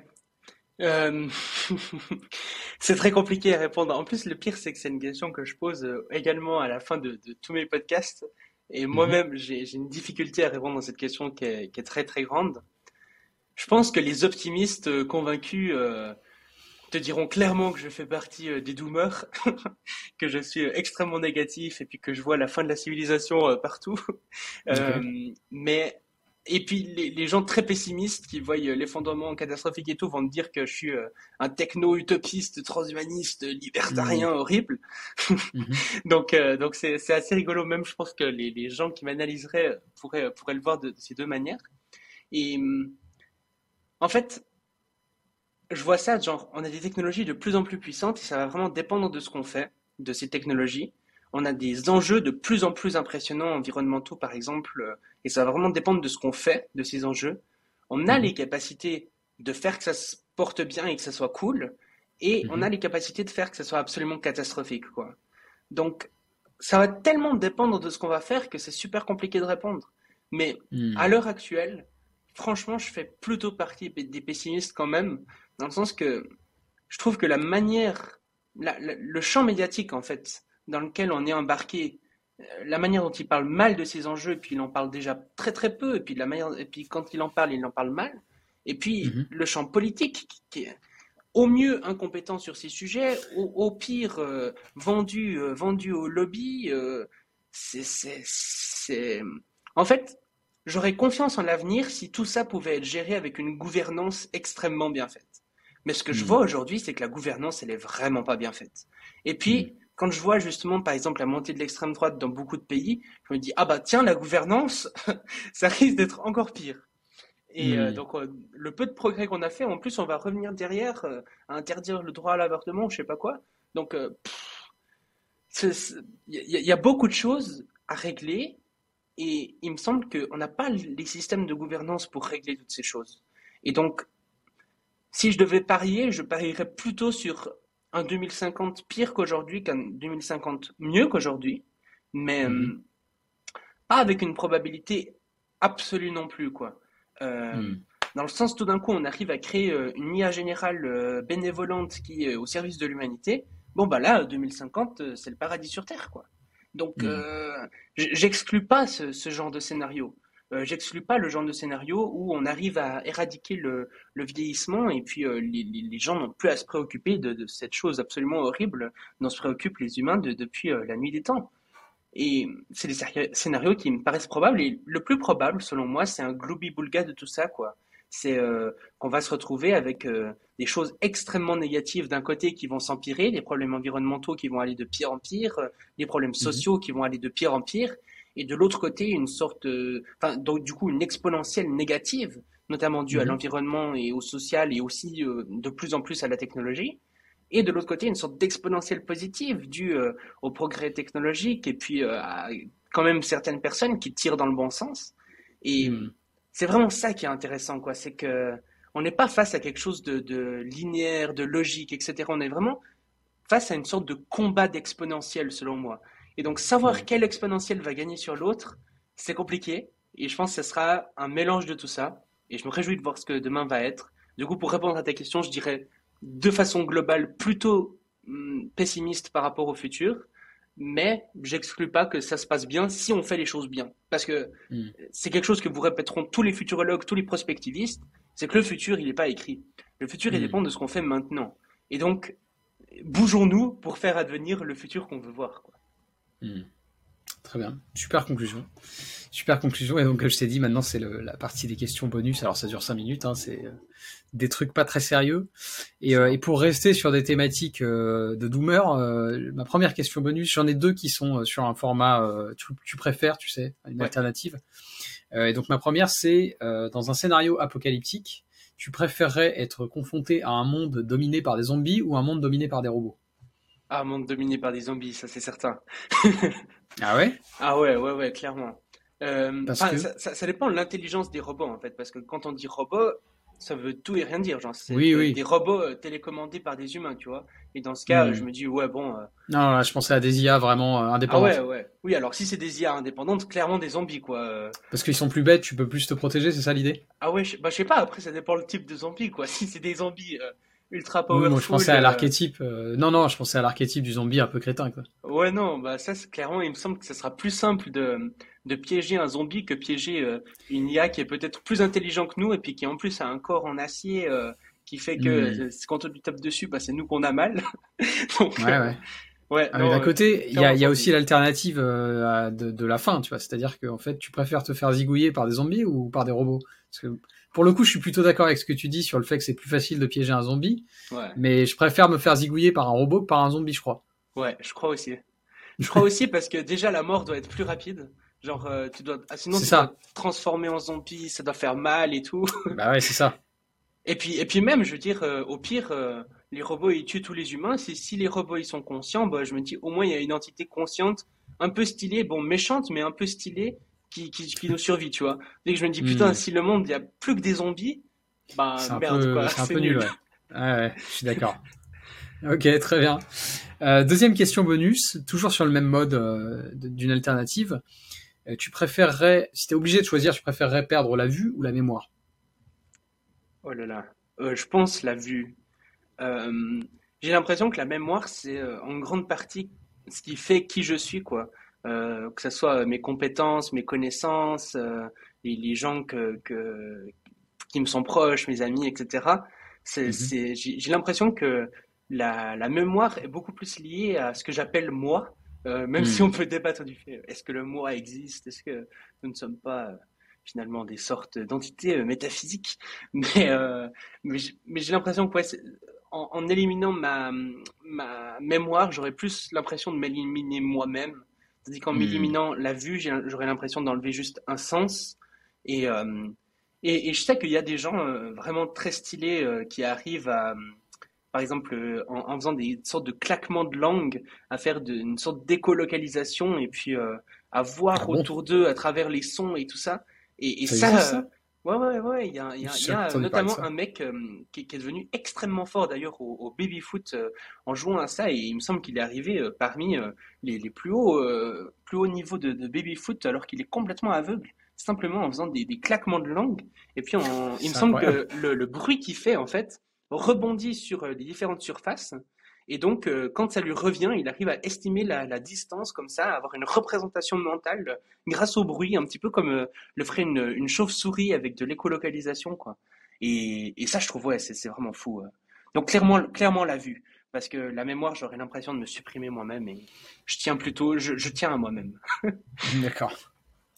euh, c'est très compliqué à répondre. En plus, le pire, c'est que c'est une question que je pose euh, également à la fin de, tous mes podcasts. Et mhm. moi-même, j'ai une difficulté à répondre à cette question qui est, très très grande. Je pense que les optimistes euh, convaincus te diront clairement que je fais partie des doomers, que je suis extrêmement négatif et puis que je vois la fin de la civilisation partout. mais et puis les, les, gens très pessimistes qui voient euh, l'effondrement catastrophique et tout vont me dire que je suis euh, un techno-utopiste, transhumaniste, libertarien mmh. horrible. Mmh. donc euh, donc c'est assez rigolo. Même je pense que les, les gens qui m'analyseraient pourraient, pourraient le voir de, ces deux manières. Et en fait, je vois ça, genre on a des technologies de plus en plus puissantes et ça va vraiment dépendre de ce qu'on fait de ces technologies on a des enjeux de plus en plus impressionnants environnementaux, par exemple, euh, et ça va vraiment dépendre de ce qu'on fait de ces enjeux. On a mhm. les capacités de faire que ça se porte bien et que ça soit cool, et on mhm. a les capacités de faire que ça soit absolument catastrophique, quoi. Donc, ça va tellement dépendre de ce qu'on va faire que c'est super compliqué de répondre. Mais mhm. à l'heure actuelle, franchement, je fais plutôt partie des pessimistes quand même, dans le sens que je trouve que la manière, le champ médiatique, en fait, dans lequel on est embarqué, euh, la manière dont il parle mal de ces enjeux, puis il en parle déjà très très peu, et puis, la manière, et puis quand il en parle, il en parle mal, et puis mhm. le champ politique, qui est au mieux incompétent sur ces sujets, au, pire euh, vendu, euh, vendu au lobby, c'est... En fait, j'aurais confiance en l'avenir si tout ça pouvait être géré avec une gouvernance extrêmement bien faite. Mais ce que je hmm. vois aujourd'hui, c'est que la gouvernance, elle est vraiment pas bien faite. Et puis, hmm. quand je vois justement, par exemple, la montée de l'extrême droite dans beaucoup de pays, je me dis, ah bah tiens, la gouvernance, ça risque d'être encore pire. Et euh, hmm. donc, euh, le peu de progrès qu'on a fait, en plus, on va revenir derrière euh, à interdire le droit à l'avortement, je sais pas quoi. Donc, il y, y, a beaucoup de choses à régler. Et il me semble qu'on n'a pas les systèmes de gouvernance pour régler toutes ces choses. Et donc, si je devais parier, je parierais plutôt sur un 2050 pire qu'aujourd'hui qu'un 2050 mieux qu'aujourd'hui, mais mhm. euh, pas avec une probabilité absolue non plus, quoi. Euh, mhm. Dans le sens, tout d'un coup, on arrive à créer euh, une IA générale bénévolente qui est au service de l'humanité. Bon, bah là, 2050, c'est le paradis sur Terre, quoi. Donc, mhm. j'exclus pas ce, genre de scénario. Euh, j'exclus pas le genre de scénario où on arrive à éradiquer le, vieillissement et puis euh, les, gens n'ont plus à se préoccuper de, cette chose absolument horrible dont se préoccupent les humains depuis euh, la nuit des temps. Et c'est des scénarios qui me paraissent probables et le plus probable, selon moi, c'est un gloobie-boulga de tout ça, quoi. C'est qu'on va se retrouver avec des choses extrêmement négatives d'un côté qui vont s'empirer, des problèmes environnementaux qui vont aller de pire en pire, des problèmes mhm. sociaux qui vont aller de pire en pire, et de l'autre côté une sorte, enfin donc du coup une exponentielle négative, notamment due à mhm. l'environnement et au social et aussi euh, de plus en plus à la technologie. Et de l'autre côté, une sorte d'exponentielle positive due euh, au progrès technologique et puis euh, à quand même certaines personnes qui tirent dans le bon sens. Et mhm. C'est vraiment ça qui est intéressant, quoi. C'est que on n'est pas face à quelque chose de, de, linéaire, de logique, etc. On est vraiment face à une sorte de combat d'exponentiel, selon moi. Et donc, savoir quel exponentiel va gagner sur l'autre, c'est compliqué. Et je pense que ce sera un mélange de tout ça. Et je me réjouis de voir ce que demain va être. Du coup, pour répondre à ta question, je dirais de façon globale plutôt hmm, pessimiste par rapport au futur. Mais j'exclus pas que ça se passe bien si on fait les choses bien. Parce que hmm. c'est quelque chose que vous répéteront tous les futurologues, tous les prospectivistes, c'est que le futur, il n'est pas écrit. Le futur, il hmm. dépend de ce qu'on fait maintenant. Et donc, bougeons-nous pour faire advenir le futur qu'on veut voir. Quoi. Hmm. Très bien, super conclusion. Super conclusion. Et donc, comme je t'ai dit, maintenant, c'est la partie des questions bonus. Alors, ça dure 5 minutes, hein, c'est euh, des trucs pas très sérieux. Et, euh, pour rester sur des thématiques euh, de doomer, ma première question bonus, j'en ai deux qui sont sur un format tu, préfères, tu sais, une alternative. et donc, ma première, c'est dans un scénario apocalyptique, tu préférerais être confronté à un monde dominé par des zombies ou un monde dominé par des robots? Ah, monde dominé par des zombies, ça c'est certain. ah ouais? Ah ouais, ouais, ouais, clairement. Euh, ça, dépend de l'intelligence des robots en fait, parce que quand on dit robot, ça veut tout et rien dire. Genre, c'est des robots euh, télécommandés par des humains, tu vois. Et dans ce cas, hmm. je me dis, ouais, bon. Euh, non, je pensais à des IA vraiment indépendantes. Ah ouais, ouais. Oui, alors si c'est des IA indépendantes, clairement des zombies, quoi. Parce qu'ils sont plus bêtes, tu peux plus te protéger, c'est ça l'idée? Ah ouais, je, bah, je sais pas, après, ça dépend le type de zombie, quoi. Si c'est des zombies ultra powerful. je pensais à euh, l'archétype. Euh, non, non, je pensais à l'archétype du zombie un peu crétin, quoi. Ouais, non, bah ça, clairement, il me semble que ça sera plus simple de, de piéger un zombie que piéger euh, une IA qui est peut-être plus intelligent que nous et puis qui en plus a un corps en acier qui fait que hmm. quand on lui tape dessus, bah, c'est nous qu'on a mal. Donc, ouais, ouais. Ouais, ah, d'un côté, il y a, y a, aussi l'alternative de, de, la fin, tu vois. C'est-à-dire que en fait, tu préfères te faire zigouiller par des zombies ou par des robots? Parce que pour le coup, je suis plutôt d'accord avec ce que tu dis sur le fait que c'est plus facile de piéger un zombie. Mais je préfère me faire zigouiller par un robot que par un zombie, je crois. Ouais, je crois aussi. Je crois aussi parce que déjà la mort doit être plus rapide. Genre, euh, tu dois, ah, sinon tu ça. dois te transformer en zombie, ça doit faire mal et tout. Bah ouais, c'est ça. Et puis, et puis même, je veux dire, euh, au pire, euh, les robots ils tuent tous les humains. Si, si les robots ils sont conscients, bah, je me dis au moins il y a une entité consciente, un peu stylée, bon méchante mais un peu stylée, qui, qui, nous survit, tu vois. Dès que je me dis, putain, hmm. si le monde, il n'y a plus que des zombies, bah merde, quoi. C'est un peu nul, ouais. ouais. je suis d'accord. ok, très bien. Euh, deuxième question bonus, toujours sur le même mode euh, d'une alternative. Euh, tu préférerais, si tu es obligé de choisir, tu préférerais perdre la vue ou la mémoire? Oh là là, je pense la vue. J'ai l'impression que la mémoire, c'est en grande partie ce qui fait qui je suis, quoi. Euh, que ce soit mes compétences, mes connaissances, euh, les, les, gens que, que, qui me sont proches, mes amis, etc. Mhm. j'ai, l'impression que la, la, mémoire est beaucoup plus liée à ce que j'appelle moi, euh, même si mhm. on peut débattre du fait est-ce que le moi existe, est-ce que nous ne sommes pas finalement des sortes d'entités métaphysiques. Mais, mais j'ai l'impression que en, éliminant ma, ma mémoire, j'aurais plus l'impression de m'éliminer moi-même. Tandis qu'en hmm. m'éliminant la vue, j'aurais l'impression d'enlever juste un sens. Et, et, et, je sais qu'il y a des gens vraiment très stylés qui arrivent à, par exemple, euh, en, faisant des sortes de claquements de langue, à faire une sorte d'écolocalisation et puis euh, à voir ah autour d'eux à travers les sons et tout ça. Et, ça, euh, ouais, ouais, ouais, il y a, y a, notamment un mec qui, est devenu extrêmement fort d'ailleurs au, au baby-foot en jouant à ça et il me semble qu'il est arrivé parmi les, les, plus hauts, plus hauts niveaux de, de baby-foot alors qu'il est complètement aveugle simplement en faisant des, des claquements de langue. Et puis, il me semble que le, le bruit qu'il fait, en fait, rebondit sur euh, les différentes surfaces. Et donc, euh, quand ça lui revient, il arrive à estimer la, distance comme ça, à avoir une représentation mentale euh, grâce au bruit, un petit peu comme le ferait une, chauve-souris avec de l'écolocalisation, quoi. Et, ça, je trouve, ouais, c'est vraiment fou. Donc, clairement, clairement la vue. Parce que la mémoire, j'aurais l'impression de me supprimer moi-même et je tiens plutôt, je, tiens à moi-même. D'accord.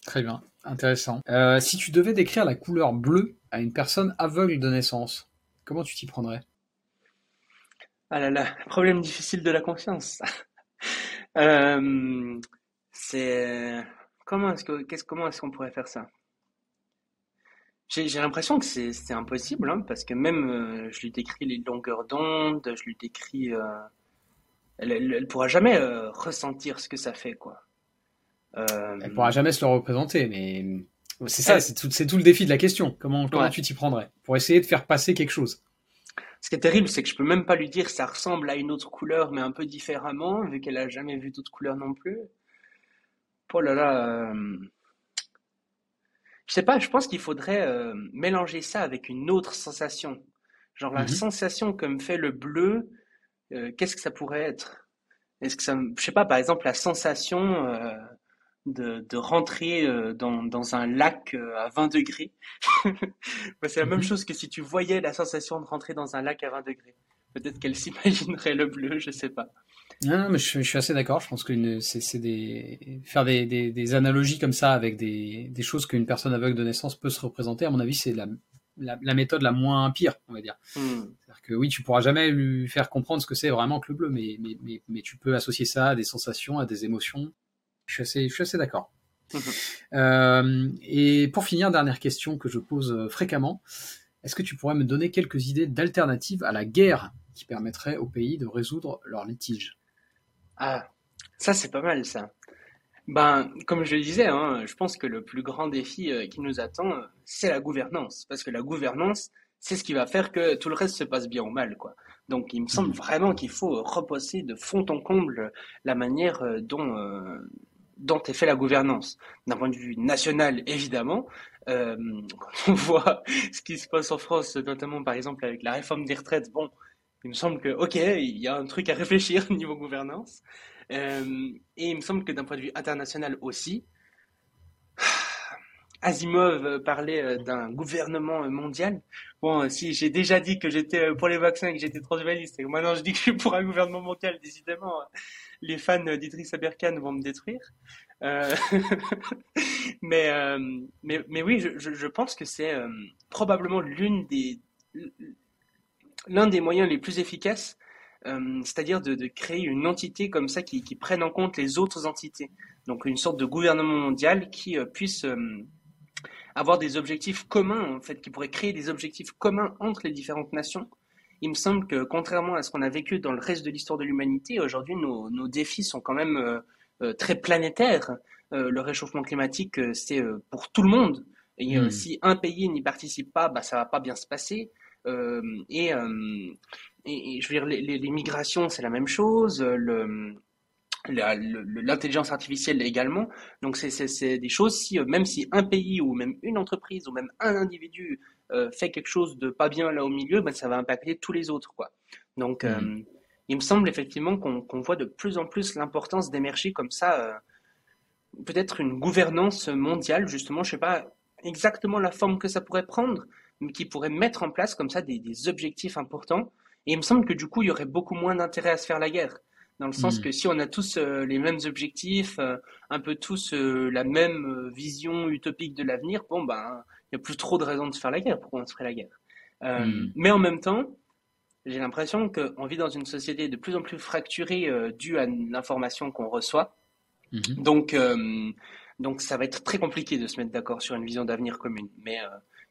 Très bien. Intéressant. si tu devais décrire la couleur bleue à une personne aveugle de naissance, Comment tu t'y prendrais? Ah là là, problème difficile de la conscience. Euh, c'est comment est-ce que qu'est-ce comment est-ce qu'on pourrait faire ça? J'ai l'impression que c'est impossible hein, parce que même euh, je lui décris les longueurs d'onde, je lui décris, euh, elle, ne pourra jamais ressentir ce que ça fait quoi. Elle pourra jamais se le représenter, mais c'est ça, c'est tout, tout, le défi de la question. Comment, comment tu t'y prendrais pour essayer de faire passer quelque chose? Ce qui est terrible, c'est que je peux même pas lui dire ça ressemble à une autre couleur, mais un peu différemment, vu qu'elle a jamais vu d'autres couleurs non plus. Oh là là. Euh... Je sais pas, je pense qu'il faudrait euh, mélanger ça avec une autre sensation. Genre la mhm. sensation comme fait le bleu, euh, qu'est-ce que ça pourrait être? Est-ce que ça, je sais pas, par exemple la sensation de, de rentrer euh, dans, dans, un lac euh, à 20 degrés. c'est la même mhm. chose que si tu voyais la sensation de rentrer dans un lac à 20 degrés. Peut-être qu'elle s'imaginerait le bleu, je sais pas. Non, mais je, suis assez d'accord. Je pense que c'est des faire des, des, des, analogies comme ça avec des, des choses qu'une personne aveugle de naissance peut se représenter. À mon avis, c'est la, la, méthode la moins pire, on va dire. Hmm. C'est-à-dire que oui, tu pourras jamais lui faire comprendre ce que c'est vraiment que le bleu, mais, mais, mais, mais, tu peux associer ça à des sensations, à des émotions. Je suis assez, d'accord. Mhm. Euh, et pour finir, dernière question que je pose euh, fréquemment. Est-ce que tu pourrais me donner quelques idées d'alternatives à la guerre qui permettraient au pays de résoudre leurs litiges? Ah, ça c'est pas mal ça. Ben, comme je le disais, hein, je pense que le plus grand défi euh, qui nous attend, c'est la gouvernance. Parce que la gouvernance, c'est ce qui va faire que tout le reste se passe bien ou mal, quoi. Donc, il me semble mhm. vraiment qu'il faut reposer de fond en comble la manière dont, dont est fait la gouvernance. D'un point de vue national, évidemment, euh, quand on voit ce qui se passe en France, notamment par exemple avec la réforme des retraites, bon, il me semble que, ok, il y a un truc à réfléchir au niveau gouvernance. Euh, et il me semble que d'un point de vue international aussi, Asimov parlait euh, d'un gouvernement mondial. Bon, si j'ai déjà dit que j'étais pour les vaccins et que j'étais transhumaniste, et maintenant je dis que je suis pour un gouvernement mondial, décidément, les fans d'Idriss Aberkan vont me détruire. Euh, mais, euh, mais, mais, oui, je, pense que c'est euh, probablement l'une des l'un des moyens les plus efficaces, c'est-à-dire de, créer une entité comme ça qui, prenne en compte les autres entités. Donc une sorte de gouvernement mondial qui puisse avoir des objectifs communs, en fait, qui pourrait créer des objectifs communs entre les différentes nations il me semble que contrairement à ce qu'on a vécu dans le reste de l'histoire de l'humanité, aujourd'hui nos, nos, défis sont quand même euh, euh, très planétaires. Euh, le réchauffement climatique, c'est pour tout le monde. Et hmm. si un pays n'y participe pas, bah, ça va pas bien se passer. Et, et, je veux dire, les, les migrations, c'est la même chose. Le, l'intelligence artificielle également. Donc c'est des choses, si, même si un pays ou même une entreprise ou même un individu euh, fait quelque chose de pas bien là au milieu, ben, ça va impacter tous les autres. Quoi. Donc, mmh. euh, il me semble effectivement qu'on voit de plus en plus l'importance d'émerger comme ça, euh, peut-être une gouvernance mondiale, justement, je sais pas exactement la forme que ça pourrait prendre, mais qui pourrait mettre en place comme ça des, des objectifs importants. Et il me semble que du coup, il y aurait beaucoup moins d'intérêt à se faire la guerre. Dans le sens Hmm. que si on a tous euh, les mêmes objectifs, euh, un peu tous euh, la même vision utopique de l'avenir, bon ben, il n'y a plus trop de raisons de se faire la guerre. Pourquoi on se ferait la guerre? Hmm. mais en même temps, j'ai l'impression qu'on vit dans une société de plus en plus fracturée due à l'information qu'on reçoit. Mhm. Donc, donc ça va être très compliqué de se mettre d'accord sur une vision d'avenir commune. Mais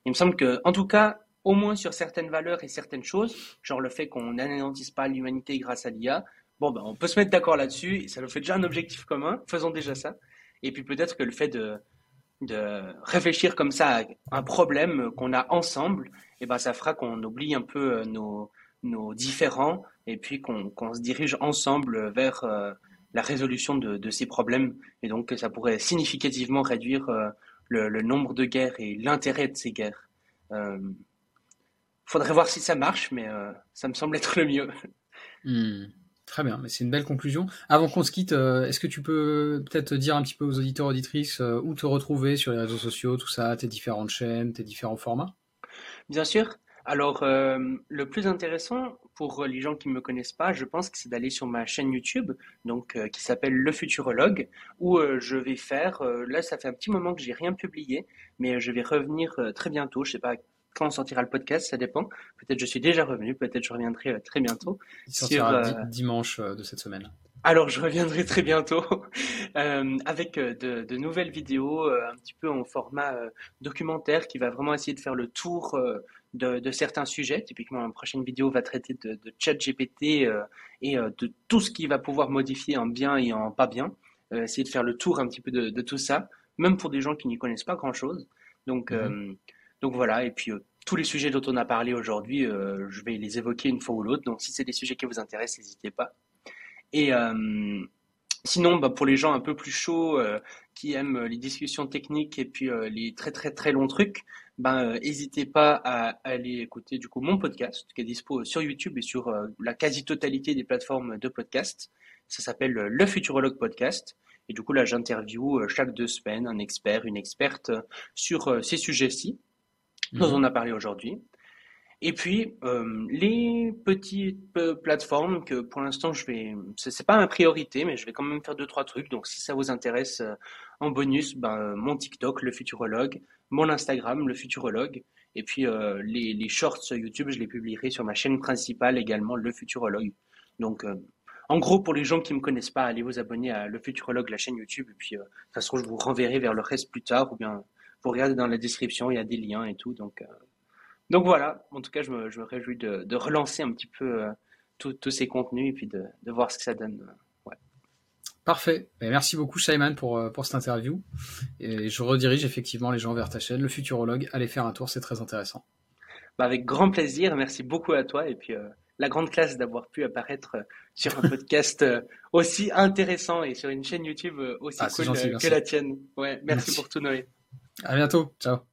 il me semble que, en tout cas, au moins sur certaines valeurs et certaines choses, genre le fait qu'on n'anéantisse pas l'humanité grâce à l'IA, bon ben on peut se mettre d'accord là-dessus ça nous fait déjà un objectif commun. Faisons déjà ça. Et puis peut-être que le fait de de réfléchir comme ça à un problème qu'on a ensemble, et ben ça fera qu'on oublie un peu euh, nos nos différends et puis qu'on se dirige ensemble vers euh, la résolution de, de ces problèmes. Et donc, ça pourrait significativement réduire euh, le, nombre de guerres et l'intérêt de ces guerres. Euh, faudrait voir si ça marche, mais ça me semble être le mieux. Hmm. Très bien, mais c'est une belle conclusion. Avant qu'on se quitte, euh, est-ce que tu peux peut-être dire un petit peu aux auditeurs auditrices euh, où te retrouver sur les réseaux sociaux, tout ça, tes différentes chaînes, tes différents formats? Bien sûr. Alors, euh, le plus intéressant pour les gens qui ne me connaissent pas, je pense que c'est d'aller sur ma chaîne YouTube, donc qui s'appelle Le Futurologue, où je vais faire. là, ça fait un petit moment que j'ai rien publié, mais je vais revenir très bientôt. Je sais pas quand sortira le podcast, ça dépend. Peut-être je suis déjà revenu, peut-être je reviendrai euh, très bientôt. Il Sur, sortira euh, di- dimanche euh, de cette semaine. alors, je reviendrai très bientôt euh, avec euh, de, de nouvelles vidéos, euh, un petit peu en format euh, documentaire, qui va vraiment essayer de faire le tour euh, de, de certains sujets. Typiquement, la prochaine vidéo va traiter de, de ChatGPT euh, et euh, de tout ce qui va pouvoir modifier en bien et en pas bien. Euh, essayer de faire le tour un petit peu de, de tout ça, même pour des gens qui n'y connaissent pas grand-chose. Donc, Mhm. Donc voilà, et puis euh, tous les sujets dont on a parlé aujourd'hui, euh, je vais les évoquer une fois ou l'autre. Donc si c'est des sujets qui vous intéressent, n'hésitez pas. Et euh, sinon, bah, pour les gens un peu plus chauds qui aiment les discussions techniques et puis les très très très longs trucs, ben n'hésitez pas à aller écouter du coup mon podcast qui est dispo sur YouTube et sur la quasi-totalité des plateformes de podcast. Ça s'appelle Le Futurologue Podcast. Et du coup là, j'interview euh, chaque deux semaines un expert, une experte sur ces sujets-ci dont Mhm. on a parlé aujourd'hui. Et puis, euh, les petites euh, plateformes que pour l'instant, je vais, c'est pas ma priorité, mais je vais quand même faire deux, trois trucs. Donc, si ça vous intéresse, euh, en bonus, ben, euh, mon TikTok, le futurologue, mon Instagram, le futurologue, et puis euh, les, les shorts YouTube, je les publierai sur ma chaîne principale également, le futurologue. Donc, euh, en gros, pour les gens qui me connaissent pas, allez vous abonner à le futurologue, la chaîne YouTube, et puis euh, de toute façon, je vous renverrai vers le reste plus tard, ou bien vous regardez dans la description, il y a des liens et tout. Donc, euh, donc voilà, en tout cas, je me, je me réjouis de, de relancer un petit peu euh, tous ces contenus et puis de, de voir ce que ça donne. Ouais. Parfait. Ben, merci beaucoup, Shaiman, pour, euh, pour cette interview. Et je redirige effectivement les gens vers ta chaîne, le futurologue. Allez faire un tour, c'est très intéressant. Bah, avec grand plaisir, merci beaucoup à toi et puis euh, la grande classe d'avoir pu apparaître euh, sur un podcast euh, aussi intéressant et sur une chaîne YouTube euh, aussi Ah, cool gentil, euh, que la tienne. Ouais, merci, Merci. pour tout Noé. À bientôt. Ciao.